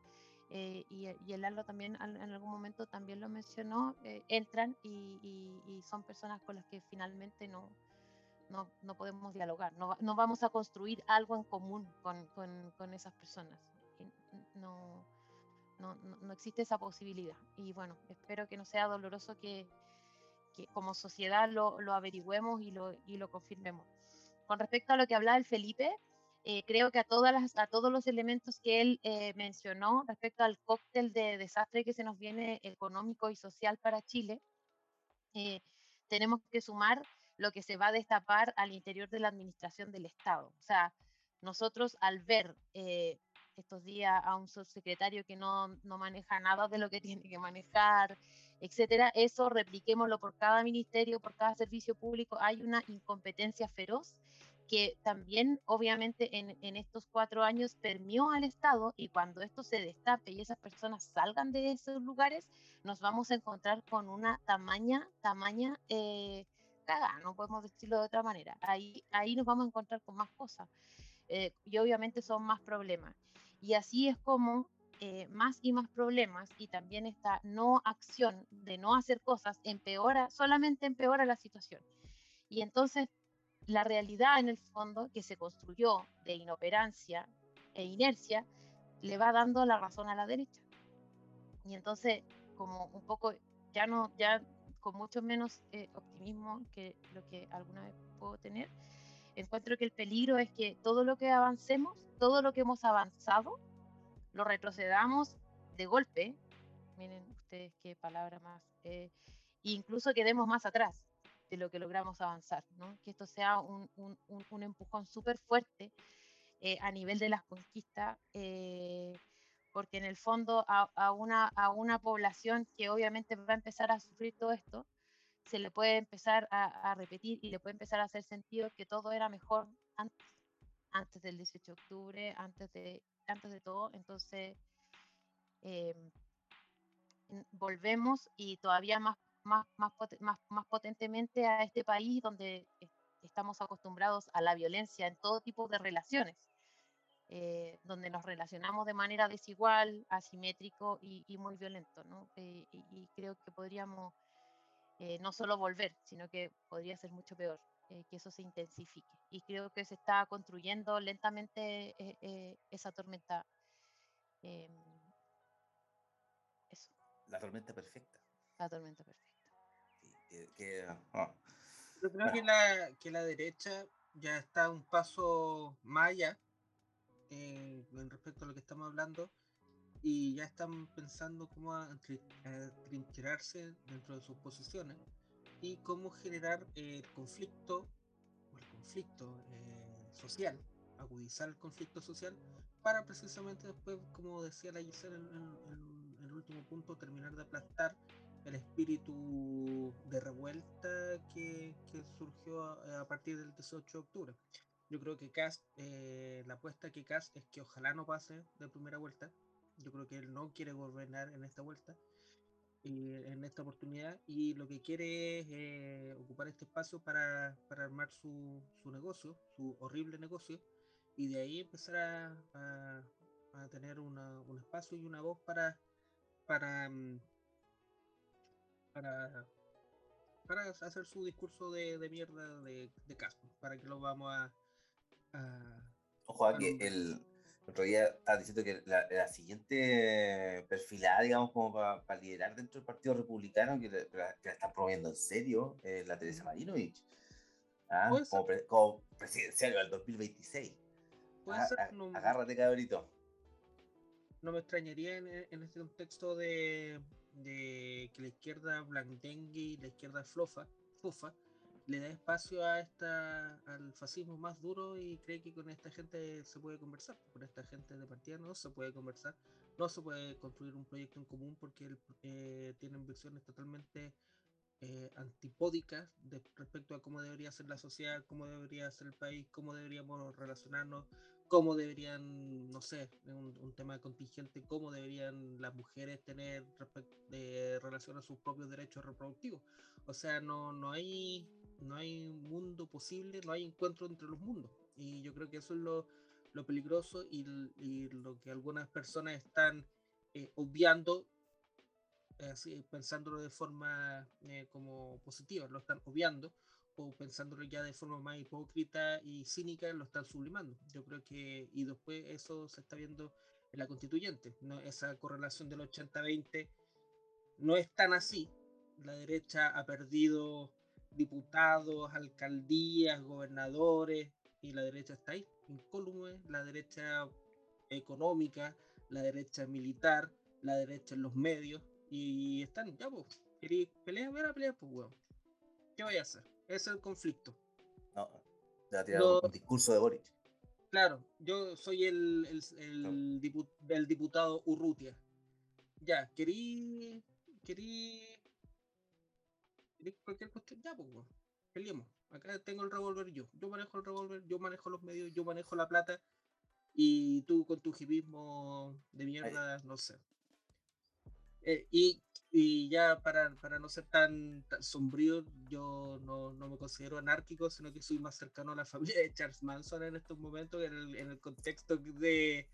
eh, y, el Lalo también en algún momento también lo mencionó, eh, entran y son personas con las que finalmente no, no, no podemos dialogar, no, no, vamos a construir algo en común con, con, con esas personas. No, no, no, existe esa posibilidad. Y bueno, espero que no sea doloroso que, que como sociedad lo, lo, averigüemos y lo, y lo confirmemos. Con respecto a lo que hablaba el Felipe, eh, creo que a, todas las, a todos los elementos que él eh, mencionó respecto al cóctel de desastre que se nos viene económico y social para Chile, eh, tenemos que sumar lo que se va a destapar al interior de la administración del Estado. O sea, nosotros al ver eh, estos días a un subsecretario que no, no, maneja nada de lo que tiene que manejar, etcétera, eso repliquémoslo por cada ministerio, por cada servicio público, hay una incompetencia feroz que también obviamente en, estos cuatro años permió al Estado y cuando esto se destape y esas personas salgan de esos lugares, nos vamos a encontrar con una tamaña, tamaña eh, no podemos decirlo de otra manera. Ahí, ahí nos vamos a encontrar con más cosas eh, y obviamente son más problemas. Y así es como eh, más y más problemas y también esta no acción de no hacer cosas empeora, solamente empeora la situación. Y entonces la realidad en el fondo que se construyó de inoperancia e inercia le va dando la razón a la derecha. Y entonces como un poco ya no ya con mucho menos eh, optimismo que lo que alguna vez puedo tener. Encuentro que el peligro es que todo lo que avancemos, todo lo que hemos avanzado, lo retrocedamos de golpe. Miren ustedes qué palabra más. Eh, incluso quedemos más atrás de lo que logramos avanzar, ¿no? Que esto sea un, un, un empujón súper fuerte eh, a nivel de las conquistas, eh, porque en el fondo a, una, a una población que obviamente va a empezar a sufrir todo esto, se le puede empezar a, repetir y le puede empezar a hacer sentido que todo era mejor antes, antes del 18 de octubre, antes de, antes de todo. Entonces, em, volvemos y todavía más, más, más, más, más potentemente a este país donde estamos acostumbrados a la violencia en todo tipo de relaciones. Eh, donde nos relacionamos de manera desigual, asimétrico y, muy violento, ¿no? Eh, y, creo que podríamos eh, no solo volver, sino que podría ser mucho peor, que eso se intensifique. Y creo que se está construyendo lentamente esa tormenta. Em, eso. La tormenta perfecta. La tormenta perfecta. Sí, que- que, ah, Yo creo que la, que la derecha ya está un paso más allá eh, con respecto a lo que estamos hablando y ya están pensando cómo atri- atrincherarse dentro de sus posiciones y cómo generar eh, el conflicto, o el conflicto eh, social, agudizar el conflicto social para precisamente después, como decía la Gisela en, en- en el último punto, terminar de aplastar el espíritu de revuelta que, que surgió a, a partir del 18 de octubre. Yo creo que Cast, eh, la apuesta que Cast es que ojalá no pase de primera vuelta. Yo creo que él no quiere gobernar en esta vuelta, y en esta oportunidad, y lo que quiere es eh, ocupar este espacio para, para armar su, su negocio, su horrible negocio, y de ahí empezar a, a- a tener una- un espacio y una voz para, para, mm, para, para hacer su discurso de, de mierda de, de para que lo vamos a, a- Ojo, a que el otro día estaba diciendo que la, la siguiente perfilada, digamos, como para liderar dentro del Partido Republicano, que la, que la- están promoviendo en serio, es la Teresa Marinovich. ¿Ah? Como, pre- como presidencial del 2026. puede Ah, ser, a- no- Agárrate, cabrito. no me extrañaría en, en este contexto de, de que la izquierda blandengue y la izquierda flofa, fufa le da espacio a esta al fascismo más duro y cree que con esta gente se puede conversar. Con esta gente de partida no se puede conversar, no se puede construir un proyecto en común porque el- eh, tienen visiones totalmente eh, antipódicas de- respecto a cómo debería ser la sociedad, cómo debería ser el país, cómo deberíamos relacionarnos, cómo deberían, no sé, un, un tema contingente, cómo deberían las mujeres tener eh, relación a sus propios derechos reproductivos. O sea, no, no hay no hay un mundo posible, no hay encuentro entre los mundos. Y yo creo que eso es lo, lo peligroso y, lo que algunas personas están eh, obviando, eh, así, pensándolo de forma como positiva, lo están obviando, pensándolo ya de forma más hipócrita y cínica, lo están sublimando. Yo creo que, y después eso se está viendo en la constituyente, ¿no? esa correlación del 80-20 no es tan así. La derecha ha perdido diputados, alcaldías, gobernadores, y la derecha está ahí, incólume, la derecha económica, la derecha militar, la derecha en los medios, y están, ya pues, queréis pelear, ver a pelear, pues weón. ¿Qué voy a hacer? Ese es el conflicto. No, te va a tirar No. un discurso de Boric. Claro, yo soy el, el, el dipu- el diputado Urrutia. Ya, querí. Querí. querí cualquier cuestión. Ya, pues, peleemos. Acá tengo el revólver yo. Yo manejo el revólver, yo manejo los medios, yo manejo la plata. Y tú con tu hipismo de mierda, no sé. Eh, y, y ya para, para no ser tan, tan sombrío, yo no, no me considero anárquico, sino que soy más cercano a la familia de Charles Manson en estos momentos, en el, en el contexto de,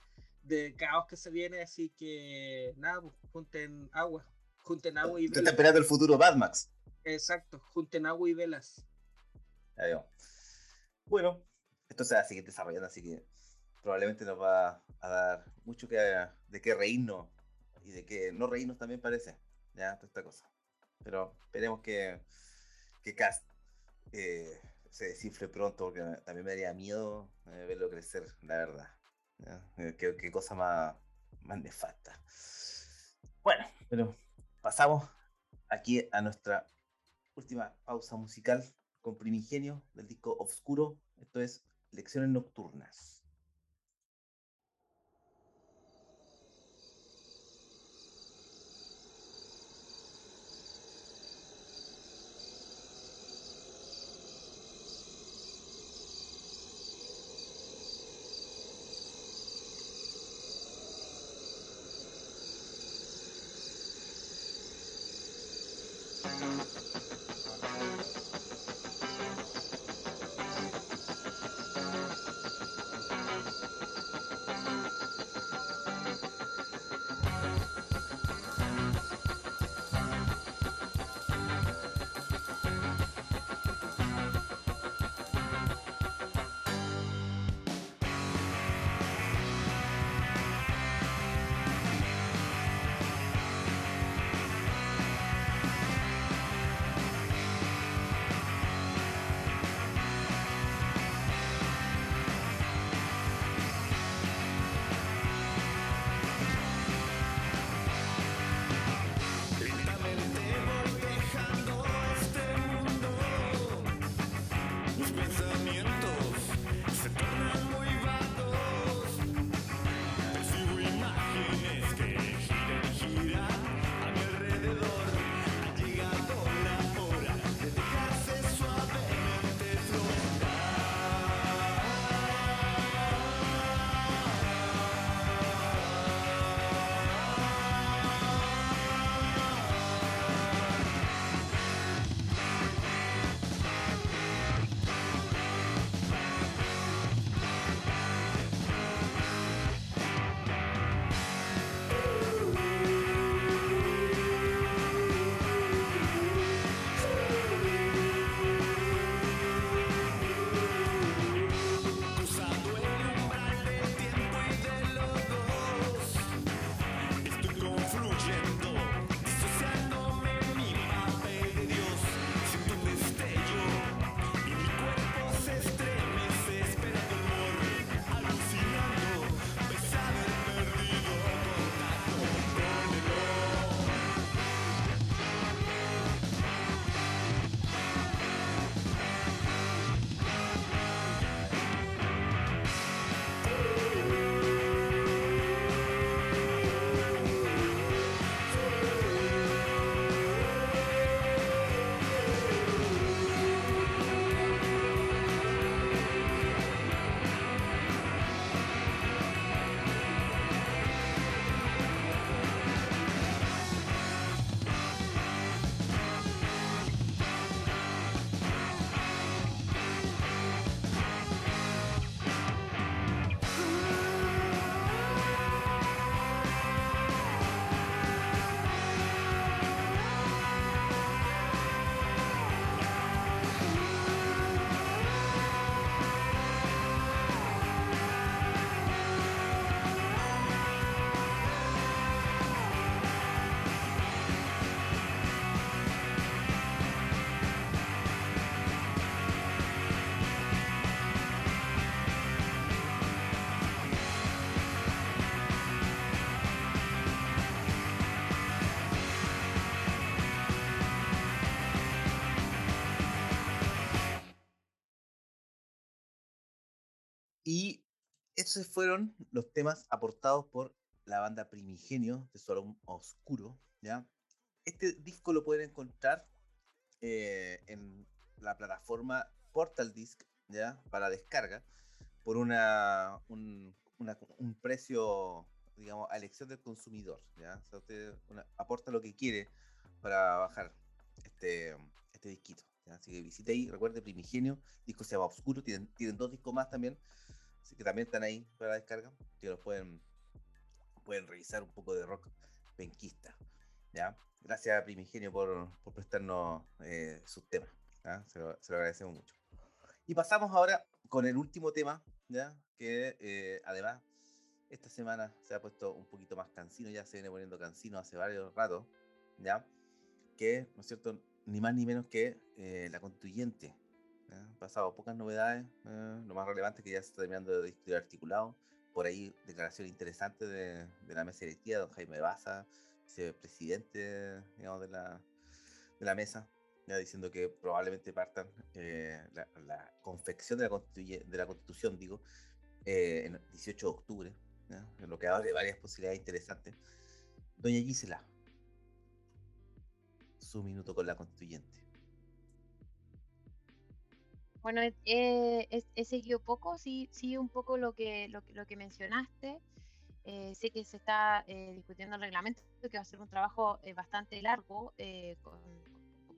de caos que se viene. Así que nada, pues, junten agua, junten agua y Te está esperando el futuro Mad Max. Exacto, junten agua y velas. Veo. Bueno, esto se va a seguir desarrollando, así que probablemente nos va a dar mucho que, de qué reírnos y de qué no reírnos también parece. Ya, toda esta cosa. Pero esperemos que, que Cast eh, se descifre pronto, porque también me daría miedo eh, verlo crecer, la verdad. ¿ya? Eh, Qué, qué cosa más, más nefasta. Bueno, pero pasamos aquí a nuestra última pausa musical con Primigenio del disco Obscuro. Esto es Lecciones Nocturnas. Esos fueron los temas aportados por la banda Primigenio de Solón Oscuro, ¿ya? Este disco lo pueden encontrar eh, en la plataforma Portal Disc, ¿ya? Para descarga, por una, un, un precio, digamos, a elección del consumidor, ¿ya? O sea, usted aporta lo que quiere para bajar este, este disquito. Así que visite ahí, recuerde Primigenio, disco se llama Oscuro, tienen, tienen dos discos más también, así que también están ahí para descarga, que los pueden, pueden revisar un poco de rock penquista. ¿ya? Gracias a Primigenio por, por prestarnos eh, sus temas, se lo, se, lo, agradecemos mucho. Y pasamos ahora con el último tema, ¿ya? que eh, además esta semana se ha puesto un poquito más cansino, ya se viene poniendo cansino hace varios ratos, ¿ya? que, ¿no es cierto?, ni más ni menos que eh, la constituyente. Pasado pocas novedades, eh, lo más relevante es que ya se está terminando de discutir articulado. Por ahí, declaración interesante de, la mesa directiva, don Jaime Baza, presidente digamos, de, la, de la mesa, ya diciendo que probablemente partan eh, la, confección de la, de la constitución, digo, en el 18 de octubre, lo que abre varias posibilidades interesantes. Doña Gisela, su minuto con la constituyente. Bueno, he, seguido poco, sí, sí un poco lo que, lo, lo que mencionaste. Eh, sé que se está eh, discutiendo el reglamento, que va a ser un trabajo eh, bastante largo,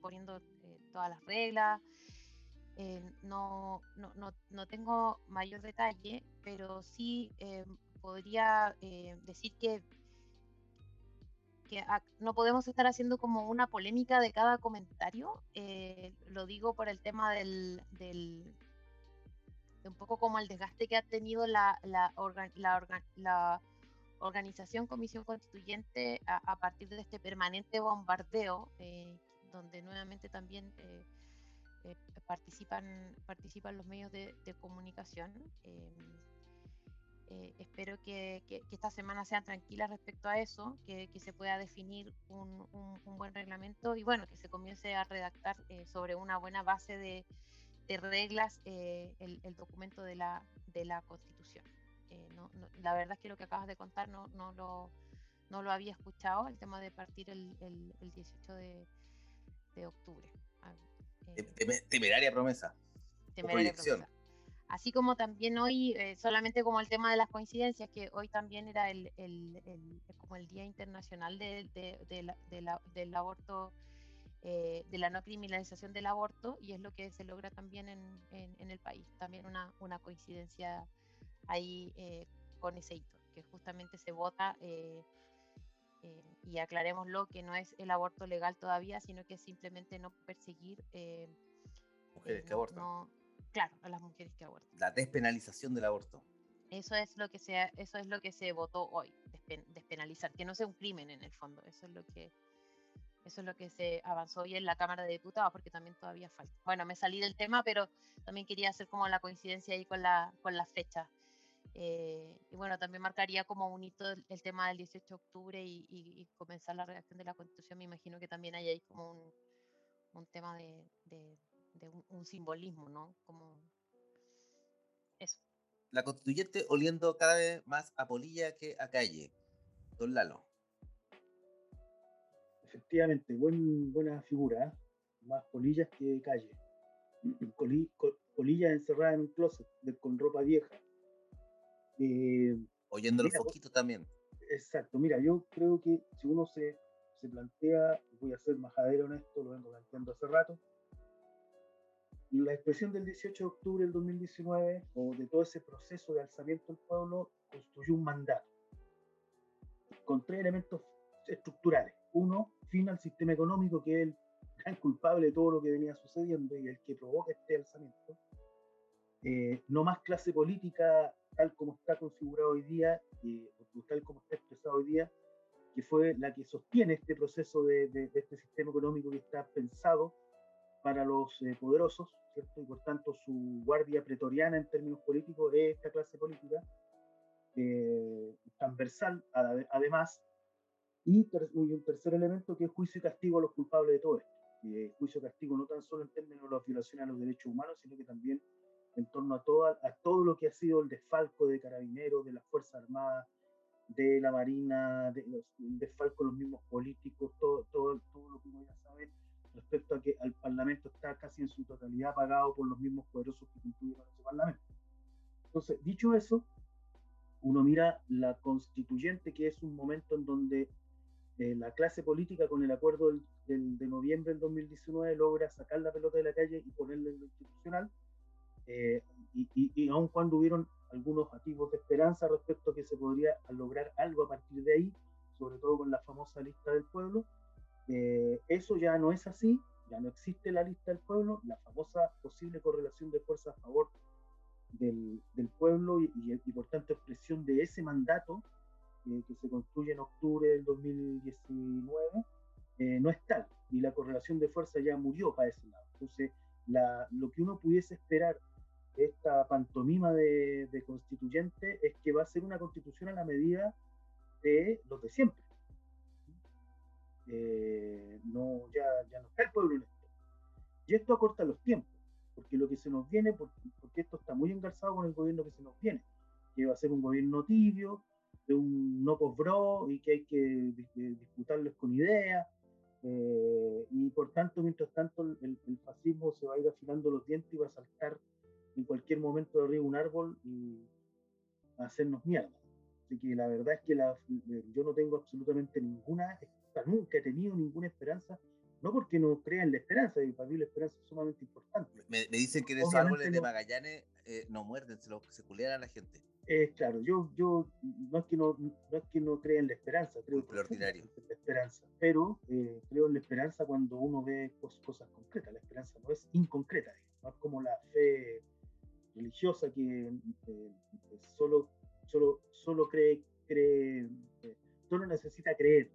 poniendo todas las reglas. No, no, no, no, tengo mayor detalle, pero sí podría decir que que no podemos estar haciendo como una polémica de cada comentario. Eh, lo digo por el tema del, del, de un poco como el desgaste que ha tenido la, la, la, organización Comisión Constituyente a, partir de este permanente bombardeo, eh, donde nuevamente también eh, participan, participan los medios de, de comunicación. Eh, espero que, esta semana sea tranquila respecto a eso, que, se pueda definir un, buen reglamento y bueno, que se comience a redactar eh, sobre una buena base de, reglas eh, el, documento de la, de la Constitución. la verdad es que lo que acabas de contar no, no, lo, no lo había escuchado, el tema de partir el, 18 de, octubre. Ah, temeraria promesa. Temeraria promesa. Así como también hoy, eh, solamente como el tema de las coincidencias, que hoy también era el, el, el como el Día Internacional de, de, la, del Aborto, eh, de la no criminalización del aborto, y es lo que se logra también en, en, el país. También una, una coincidencia ahí eh, con ese hito, que justamente se vota, y aclarémoslo, que no es el aborto legal todavía, sino que es simplemente no perseguir. Mujeres que abortan. No, claro, a las mujeres que abortan. La despenalización del aborto. Eso es lo que se, eso es lo que se votó hoy, despenalizar, que no sea un crimen en el fondo. Eso es lo que eso es lo que se avanzó hoy en la Cámara de Diputados, porque también todavía falta. Bueno, me salí del tema, pero también quería hacer como la coincidencia ahí con la, con la fecha. Eh, y bueno, también marcaría como un hito el, tema del 18 de octubre y, comenzar la redacción de la Constitución. Me imagino que también hay ahí como un, un tema de, de un, simbolismo, ¿no? Como eso. La constituyente oliendo cada vez más a polilla que a calle. Don Lalo. Efectivamente, buen, buena figura, ¿eh? más polillas que calle. polillas encerradas en un closet con ropa vieja. Eh, Oyendo los poquito también. Exacto, mira, yo creo que si uno se, se plantea, voy a ser majadero en esto, lo vengo planteando hace rato, la expresión del 18 de octubre del 2019 o de todo ese proceso de alzamiento del pueblo construyó un mandato con tres elementos estructurales. Uno, fin al sistema económico, que es el gran culpable de todo lo que venía sucediendo y el que provoca este alzamiento. Eh, no más clase política tal como está configurado hoy día, eh, tal como está expresado hoy día, que fue la que sostiene este proceso de, de este sistema económico que está pensado para los eh, poderosos, ¿cierto? Y por tanto su guardia pretoriana en términos políticos es esta clase política, eh, transversal además, y, un tercer elemento que es juicio y castigo a los culpables de todo esto. juicio y castigo no tan solo en términos de la violación a los derechos humanos, sino que también en torno a, toda, a todo lo que ha sido el desfalco de carabineros, de las Fuerzas Armadas, de la Marina, de los, el desfalco de los mismos políticos, todo, todo, todo lo que uno ya sabe respecto a que el Parlamento está casi en su totalidad pagado por los mismos poderosos que constituyen ese Parlamento. Entonces, dicho eso, uno mira la constituyente, que es un momento en donde eh, la clase política, con el acuerdo del, de noviembre del 2019, logra sacar la pelota de la calle y ponerla en lo institucional, eh, y, y, y, aun cuando hubieron algunos activos de esperanza respecto a que se podría lograr algo a partir de ahí, sobre todo con la famosa lista del pueblo, eh, eso ya no es así, ya no existe la lista del pueblo, la famosa posible correlación de fuerzas a favor del, pueblo y, por tanto expresión de ese mandato eh, que se construye en octubre del 2019 eh, no es tal y la correlación de fuerza ya murió para ese lado. Entonces, lo que uno pudiese esperar de esta pantomima de, constituyente es que va a ser una constitución a la medida de los de siempre. Eh, no, ya, ya no está el pueblo en esto. Y esto acorta los tiempos, porque lo que se nos viene, porque, porque esto está muy engarzado con el gobierno que se nos viene, que va a ser un gobierno tibio, de un no post-bro y que hay que disputarles con ideas. Eh, y por tanto, mientras tanto, el, el, fascismo se va a ir afilando los dientes y va a saltar en cualquier momento de arriba un árbol y a hacernos mierda. Así que la verdad es que la, yo no tengo absolutamente ninguna, nunca he tenido ninguna esperanza, no porque no crea en la esperanza, y para mí la esperanza es sumamente importante. Me, me dicen que esos árboles no, de Magallanes eh, no muerden, se, lo, se culean a la gente. Eh, claro, yo, yo no, es que no, no es que no crea en la esperanza, creo ordinario. en la esperanza, pero eh, creo en la esperanza cuando uno ve cosas, cosas concretas. La esperanza no es inconcreta, no es como la fe religiosa que eh, solo, solo, solo cree, cree solo necesita creer.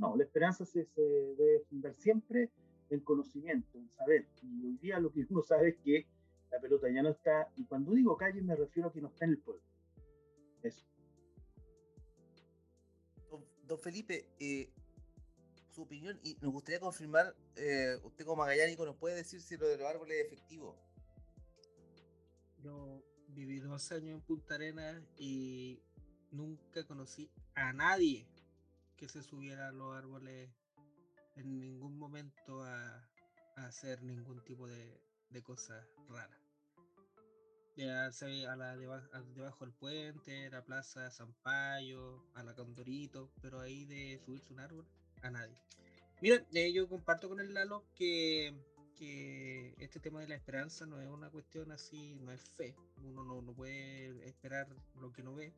No, la esperanza se, se, debe fundar siempre en conocimiento, en saber. Y hoy día lo que uno sabe es que la pelota ya no está, y cuando digo calle me refiero a que no está en el pueblo. Eso. Don, don Felipe, eh, su opinión, y nos gustaría confirmar, eh, usted como magallánico nos puede decir si lo de los árboles es efectivo. Yo viví dos años en Punta Arenas y nunca conocí a nadie que se subiera a los árboles en ningún momento a, a hacer ningún tipo de, de cosas raras. Ya se a la debajo, a, debajo del puente, la plaza Zampayo, a la Condorito, pero ahí de subirse un árbol, a nadie. Mira, eh, yo comparto con el Lalo que que este tema de la esperanza no es una cuestión así, no es fe. Uno no, no puede esperar lo que no ve,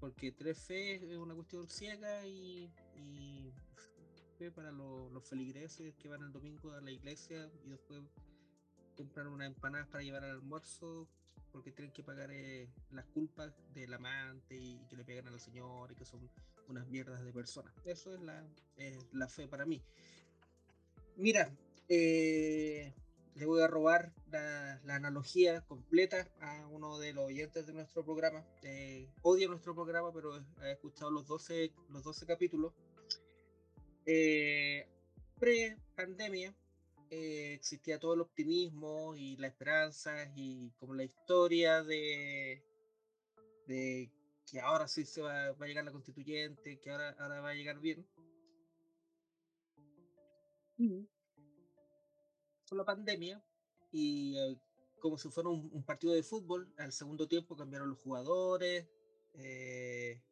porque tres fe es una cuestión ciega y, y para los, feligreses que van el domingo a la iglesia y después compran unas empanadas para llevar al almuerzo porque tienen que pagar eh, las culpas del amante y que le pegan al señor y que son unas mierdas de personas. Eso es la, es la fe para mí. Mira, eh, le voy a robar la, la, analogía completa a uno de los oyentes de nuestro programa. Eh, odia nuestro programa, pero ha escuchado los 12, los 12 capítulos. Eh, Pre-pandemia eh, existía todo el optimismo y la esperanza y como la historia de, de que ahora sí se va, va, a llegar la constituyente, que ahora, ahora va a llegar bien. Con la pandemia y eh, como si fuera un, un, partido de fútbol, al segundo tiempo cambiaron los jugadores, eh,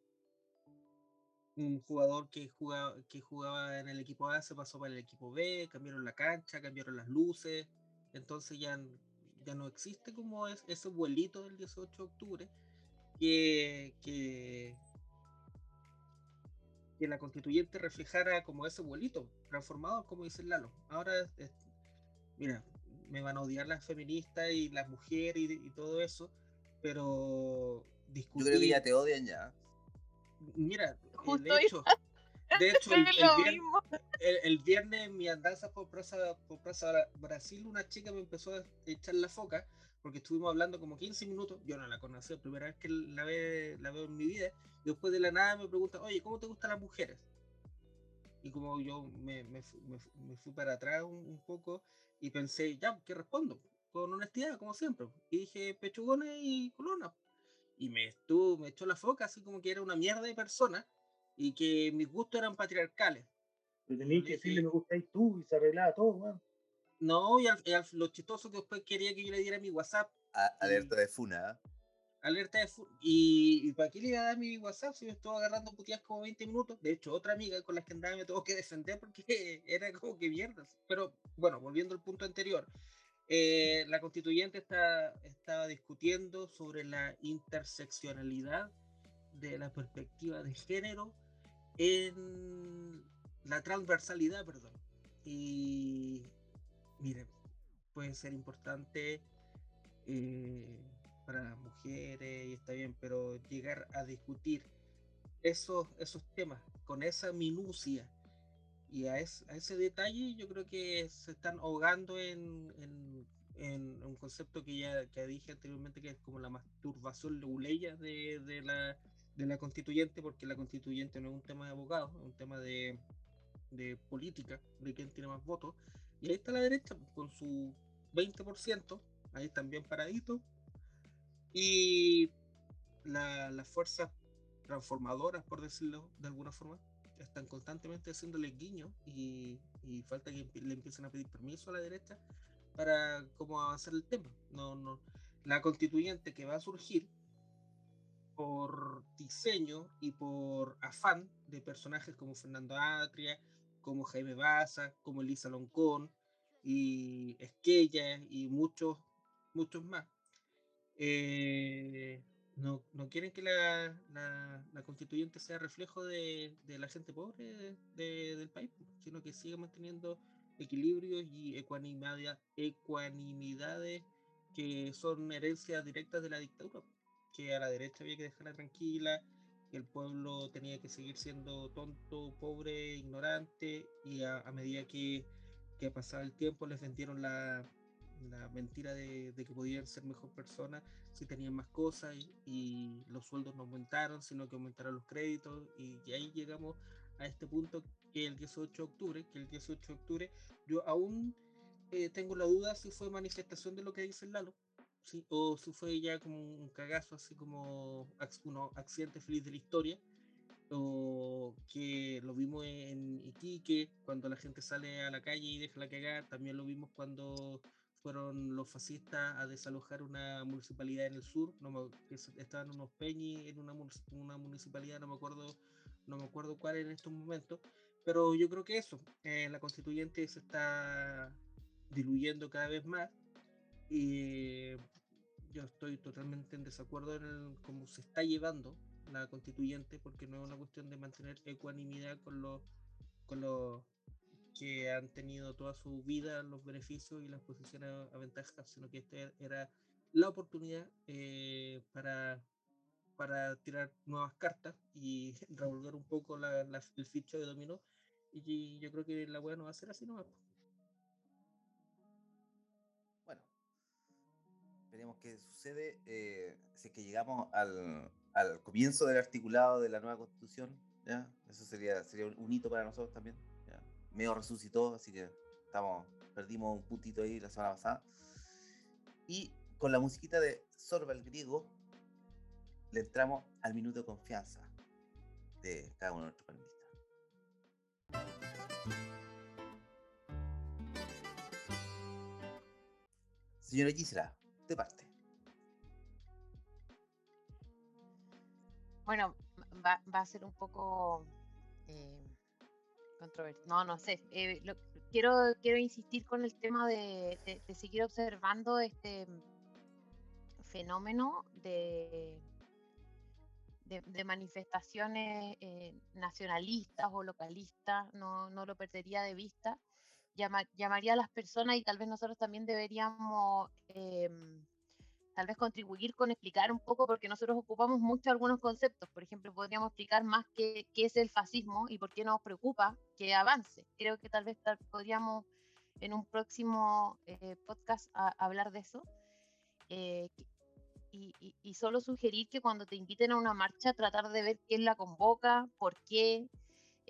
un jugador que jugaba, que jugaba en el equipo A se pasó para el equipo B, cambiaron la cancha, cambiaron las luces, entonces ya, ya no existe como es, ese vuelito del 18 de octubre que, que, que la constituyente reflejara como ese vuelito, transformado como dice Lalo. Ahora es, mira, me van a odiar las feministas y las mujeres y, y todo eso, pero discutir... Yo creo que ya te odian ya. Mira, Justo de hecho, de hecho el, el, viernes, el, el, viernes en mi andanza por Plaza, por Plaza Brasil, una chica me empezó a echar la foca porque estuvimos hablando como 15 minutos, yo no la conocía, primera vez que la, ve, la veo en mi vida, y después de la nada me pregunta, oye, ¿cómo te gustan las mujeres? Y como yo me, me, me, me fui para atrás un, un, poco y pensé, ya, ¿qué respondo? con honestidad, como siempre. Y dije pechugones y colona. Y me estuvo, me echó la foca, así como que era una mierda de persona y que mis gustos eran patriarcales. Pero tenías que decirle me gustáis tú y se arreglaba todo, weón. No, y, al, y al- lo chistoso que después quería que yo le diera mi WhatsApp. A- alerta de Funa. Alerta de fu- y, para qué le iba a dar mi WhatsApp si me estuvo agarrando puteadas como 20 minutos. De hecho, otra amiga con la que andaba me tuvo que defender porque era como que mierda. Pero bueno, volviendo al punto anterior. eh, la constituyente está, estaba discutiendo sobre la interseccionalidad de la perspectiva de género en la transversalidad, perdón. Y miren, puede ser importante eh, para las mujeres y está bien, pero llegar a discutir esos, esos temas con esa minucia y a, es- a ese detalle, yo creo que se están ahogando en, en- en un concepto que ya que dije anteriormente, que es como la masturbación leguleya de, de la, de la constituyente, porque la constituyente no es un tema de abogados, es un tema de, de política, de quién tiene más votos. Y ahí está la derecha pues, con su 20%, ahí están bien paraditos. Y la- las fuerzas transformadoras, por decirlo de alguna forma, están constantemente haciéndole guiño y, falta que le empiecen a pedir permiso a la derecha para cómo avanzar el tema. No, no. La constituyente que va a surgir por diseño y por afán de personajes como Fernando Atria, como Jaime Baza, como Elisa Loncón y Esquella y muchos, muchos más. Eh, no, no quieren que la, la- constituyente sea reflejo de, de la gente pobre de- de- del país, sino que siga manteniendo equilibrios y ecuanimidad, ecuanimidades que son herencias directas de la dictadura, que a la derecha había que dejarla tranquila, que el pueblo tenía que seguir siendo tonto, pobre, ignorante, y a, a medida que, que pasaba el tiempo les vendieron la, la mentira de, de que podían ser mejor personas si tenían más cosas y, y los sueldos no aumentaron, sino que aumentaron los créditos y, y ahí llegamos a este punto que el 18 de octubre, que el 18 de octubre yo aún eh, tengo la duda si fue manifestación de lo que dice Lalo, ¿sí? o si fue ya como un cagazo, así como uno accidente feliz de la historia, o que lo vimos en Iquique, cuando la gente sale a la calle y deja la cagada, también lo vimos cuando fueron los fascistas a desalojar una municipalidad en el sur, no me- estaban unos peñis en una, una municipalidad, no me acuerdo, no me acuerdo cuál en estos momentos, pero yo creo que eso, eh, la constituyente se está diluyendo cada vez más y yo estoy totalmente en desacuerdo en cómo se está llevando la constituyente porque no es una cuestión de mantener ecuanimidad con los que han tenido toda su vida los beneficios y las posiciones aventajas, sino que esta era la oportunidad eh, para, para tirar nuevas cartas y revolver un poco la, el ficho de dominó. Y yo creo que la weá no va a ser así nomás. Bueno, veremos qué sucede. eh, si que llegamos al, al comienzo del articulado de la nueva constitución, ¿ya? Eso sería, sería un hito para nosotros también. Medio resucitó, así que estamos, perdimos un puntito ahí la semana pasada. Y con la musiquita de Sorba el griego, le entramos al minuto de confianza de cada uno de nuestros panelistas. Señora Gisela, de parte. Bueno, va, va a ser un poco eh, controversial. No, no sé. eh, quiero, quiero insistir con el tema de, seguir observando este fenómeno de, manifestaciones eh, nacionalistas o localistas. No, no lo perdería de vista. Llama- llamaría a las personas y tal vez nosotros también deberíamos em, tal vez contribuir con explicar un poco, porque nosotros ocupamos mucho algunos conceptos. Por ejemplo, podríamos explicar más qué, qué es el fascismo y por qué nos preocupa que avance. Creo que tal vez tal- podríamos en un próximo eh, podcast a- hablar de eso. Eh, y, y- y solo sugerir que cuando te inviten a una marcha, tratar de ver quién la convoca, por qué,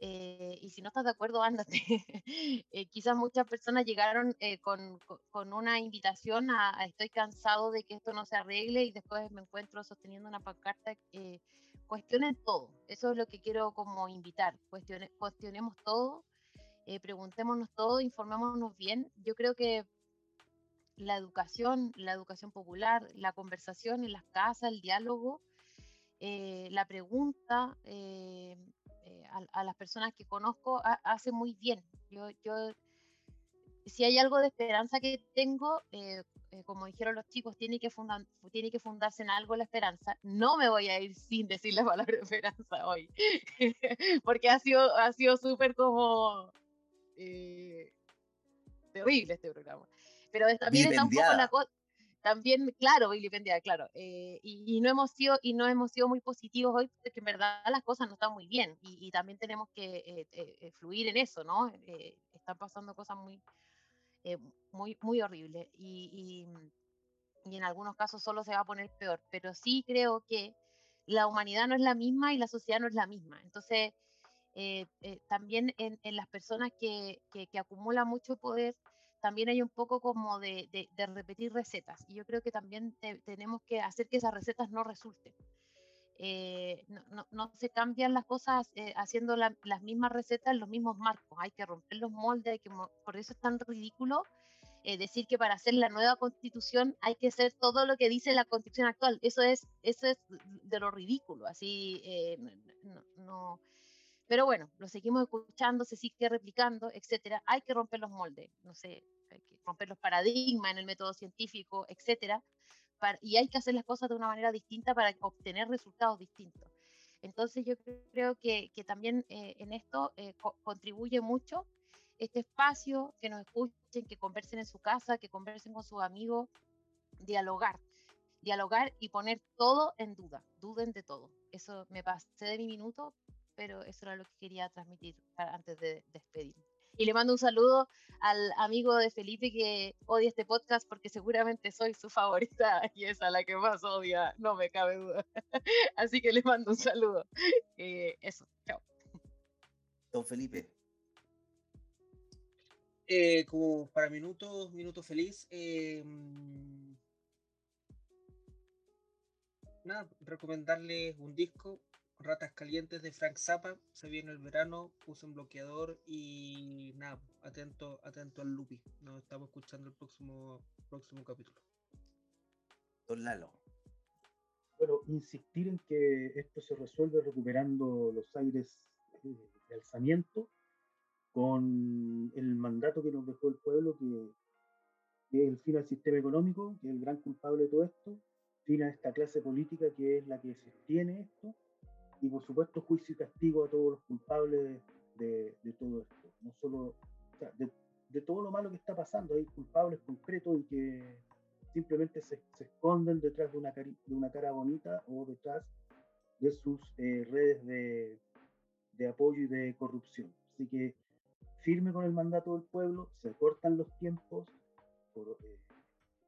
Eh, y si no estás de acuerdo, ándate. eh, quizás muchas personas llegaron eh, con, con, una invitación a, estoy cansado de que esto no se arregle y después me encuentro sosteniendo una pancarta. Cuestionen todo. Eso es lo que quiero como invitar. Cuestione, cuestionemos todo, eh, preguntémonos todo, informémonos bien. Yo creo que la educación, la educación popular, la conversación en las casas, el diálogo, la pregunta, eh, a, las personas que conozco hace muy bien. Yo, yo, si hay algo de esperanza que tengo, eh, eh, como dijeron los chicos, tiene que, fundar, tiene que fundarse en algo la esperanza. No me voy a ir sin decir la palabra esperanza hoy, porque ha sido, ha sido súper como terrible este programa. Pero también está un poco la cosa también, claro, vilipendiada, claro. Eh, y, no hemos sido, y no hemos sido muy positivos hoy porque en verdad las cosas no están muy bien y, también tenemos que eh, eh, fluir en eso, ¿no? están pasando cosas muy, muy, muy horribles y, y, en algunos casos solo se va a poner peor, pero sí creo que la humanidad no es la misma y la sociedad no es la misma. Entonces, también en, las personas que, que acumulan mucho poder, también hay un poco como de, de, repetir recetas. Y yo creo que también tenemos que hacer que esas recetas no resulten. Eh, no, no, no, se cambian las cosas eh, haciendo las mismas recetas en los mismos marcos. Hay que romper los moldes, hay que, por eso es tan ridículo eh, decir que para hacer la nueva constitución hay que hacer todo lo que dice la constitución actual. Eso es, eso es de lo ridículo. Así no, no pero bueno, lo seguimos escuchando, se sigue replicando, etcétera. Hay que romper los moldes, no sé, hay que romper los paradigmas en el método científico, etcétera. y hay que hacer las cosas de una manera distinta para obtener resultados distintos. Entonces yo creo que, que también eh, en esto eh, contribuye mucho este espacio, que nos escuchen, que conversen en su casa, que conversen con sus amigos, dialogar, dialogar y poner todo en duda, duden de todo. Eso me pasé de mi minuto, pero eso era lo que quería transmitir antes de despedirme. Y le mando un saludo al amigo de Felipe que odia este podcast porque seguramente soy su favorita y es a la que más odia, no me cabe duda. Así que le mando un saludo. Eh, eso, chao. Don Felipe. Eh, como para minutos, minuto feliz. Eh, nada, recomendarles un disco Ratas Calientes de Frank Zappa. Se viene el verano, puse un bloqueador y nada, atento, atento al Lupi. Nos estamos escuchando el próximo, próximo capítulo. Don Lalo. Bueno, insistir en que esto se resuelve recuperando los aires eh, de alzamiento con el mandato que nos dejó el pueblo, que, que es el fin al sistema económico, que es el gran culpable de todo esto, fin a esta clase política que es la que sostiene esto, y por supuesto juicio y castigo a todos los culpables de, de todo esto. No solo, de, de, todo lo malo que está pasando, hay culpables concretos y que simplemente se, se esconden detrás de una, de una cara bonita o detrás de sus eh, redes de, de apoyo y de corrupción. Así que firme con el mandato del pueblo, se cortan los tiempos, eh,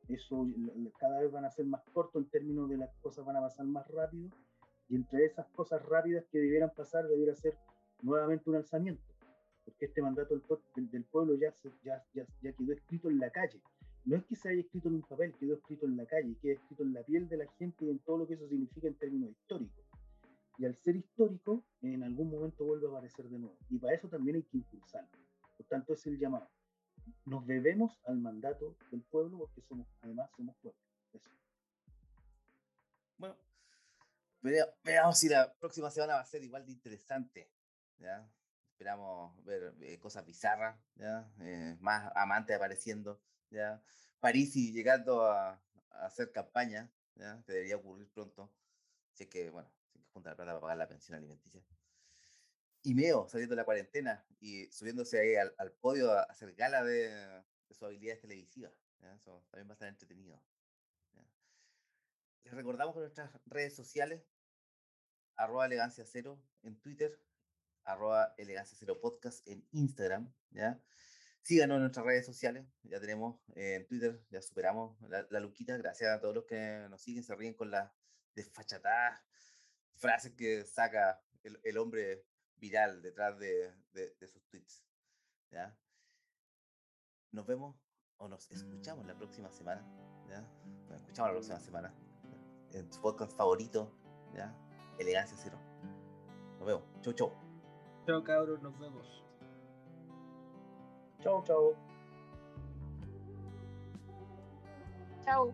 eso cada vez van a ser más cortos en términos de las cosas van a pasar más rápido y entre esas cosas rápidas que debieran pasar, debiera ser nuevamente un alzamiento, porque este mandato del, pueblo ya, ya, ya, quedó escrito en la calle. No es que se haya escrito en un papel, quedó escrito en la calle, queda escrito en la piel de la gente y en todo lo que eso significa en términos históricos. Y al ser histórico, en algún momento vuelve a aparecer de nuevo. Y para eso también hay que impulsarlo. Por tanto, es el llamado. Nos debemos al mandato del pueblo porque somos, además, somos pueblo. Eso. Bueno, Veamos si la próxima semana va a ser igual de interesante. ¿ya? Esperamos ver eh, cosas bizarras, ¿ya? Eh, más amantes apareciendo. ¿ya? Parisi llegando a, a, hacer campaña, ¿ya? que debería ocurrir pronto. Así que, bueno, hay que juntar plata para pagar la pensión alimenticia. Y Meo saliendo de la cuarentena y subiéndose ahí al, al podio a hacer gala de, de sus habilidades televisivas. ¿ya? Eso también va a estar entretenido. Les recordamos con nuestras redes sociales, arroba elegancia cero en Twitter, arroba elegancia cero podcast en Instagram, ¿ya? Síganos en nuestras redes sociales, ya tenemos eh, en Twitter, ya superamos la, luquita, gracias a todos los que nos siguen, se ríen con las desfachatadas frases que saca el, hombre viral detrás de, de, sus tweets, ¿ya? Nos vemos o nos escuchamos la próxima semana, escuchamos la próxima semana en su podcast favorito, ¿ya? Elegancia Cero. Nos vemos. Chau, chau. Chau, cabros. Nos vemos. Chau, chau. Chau.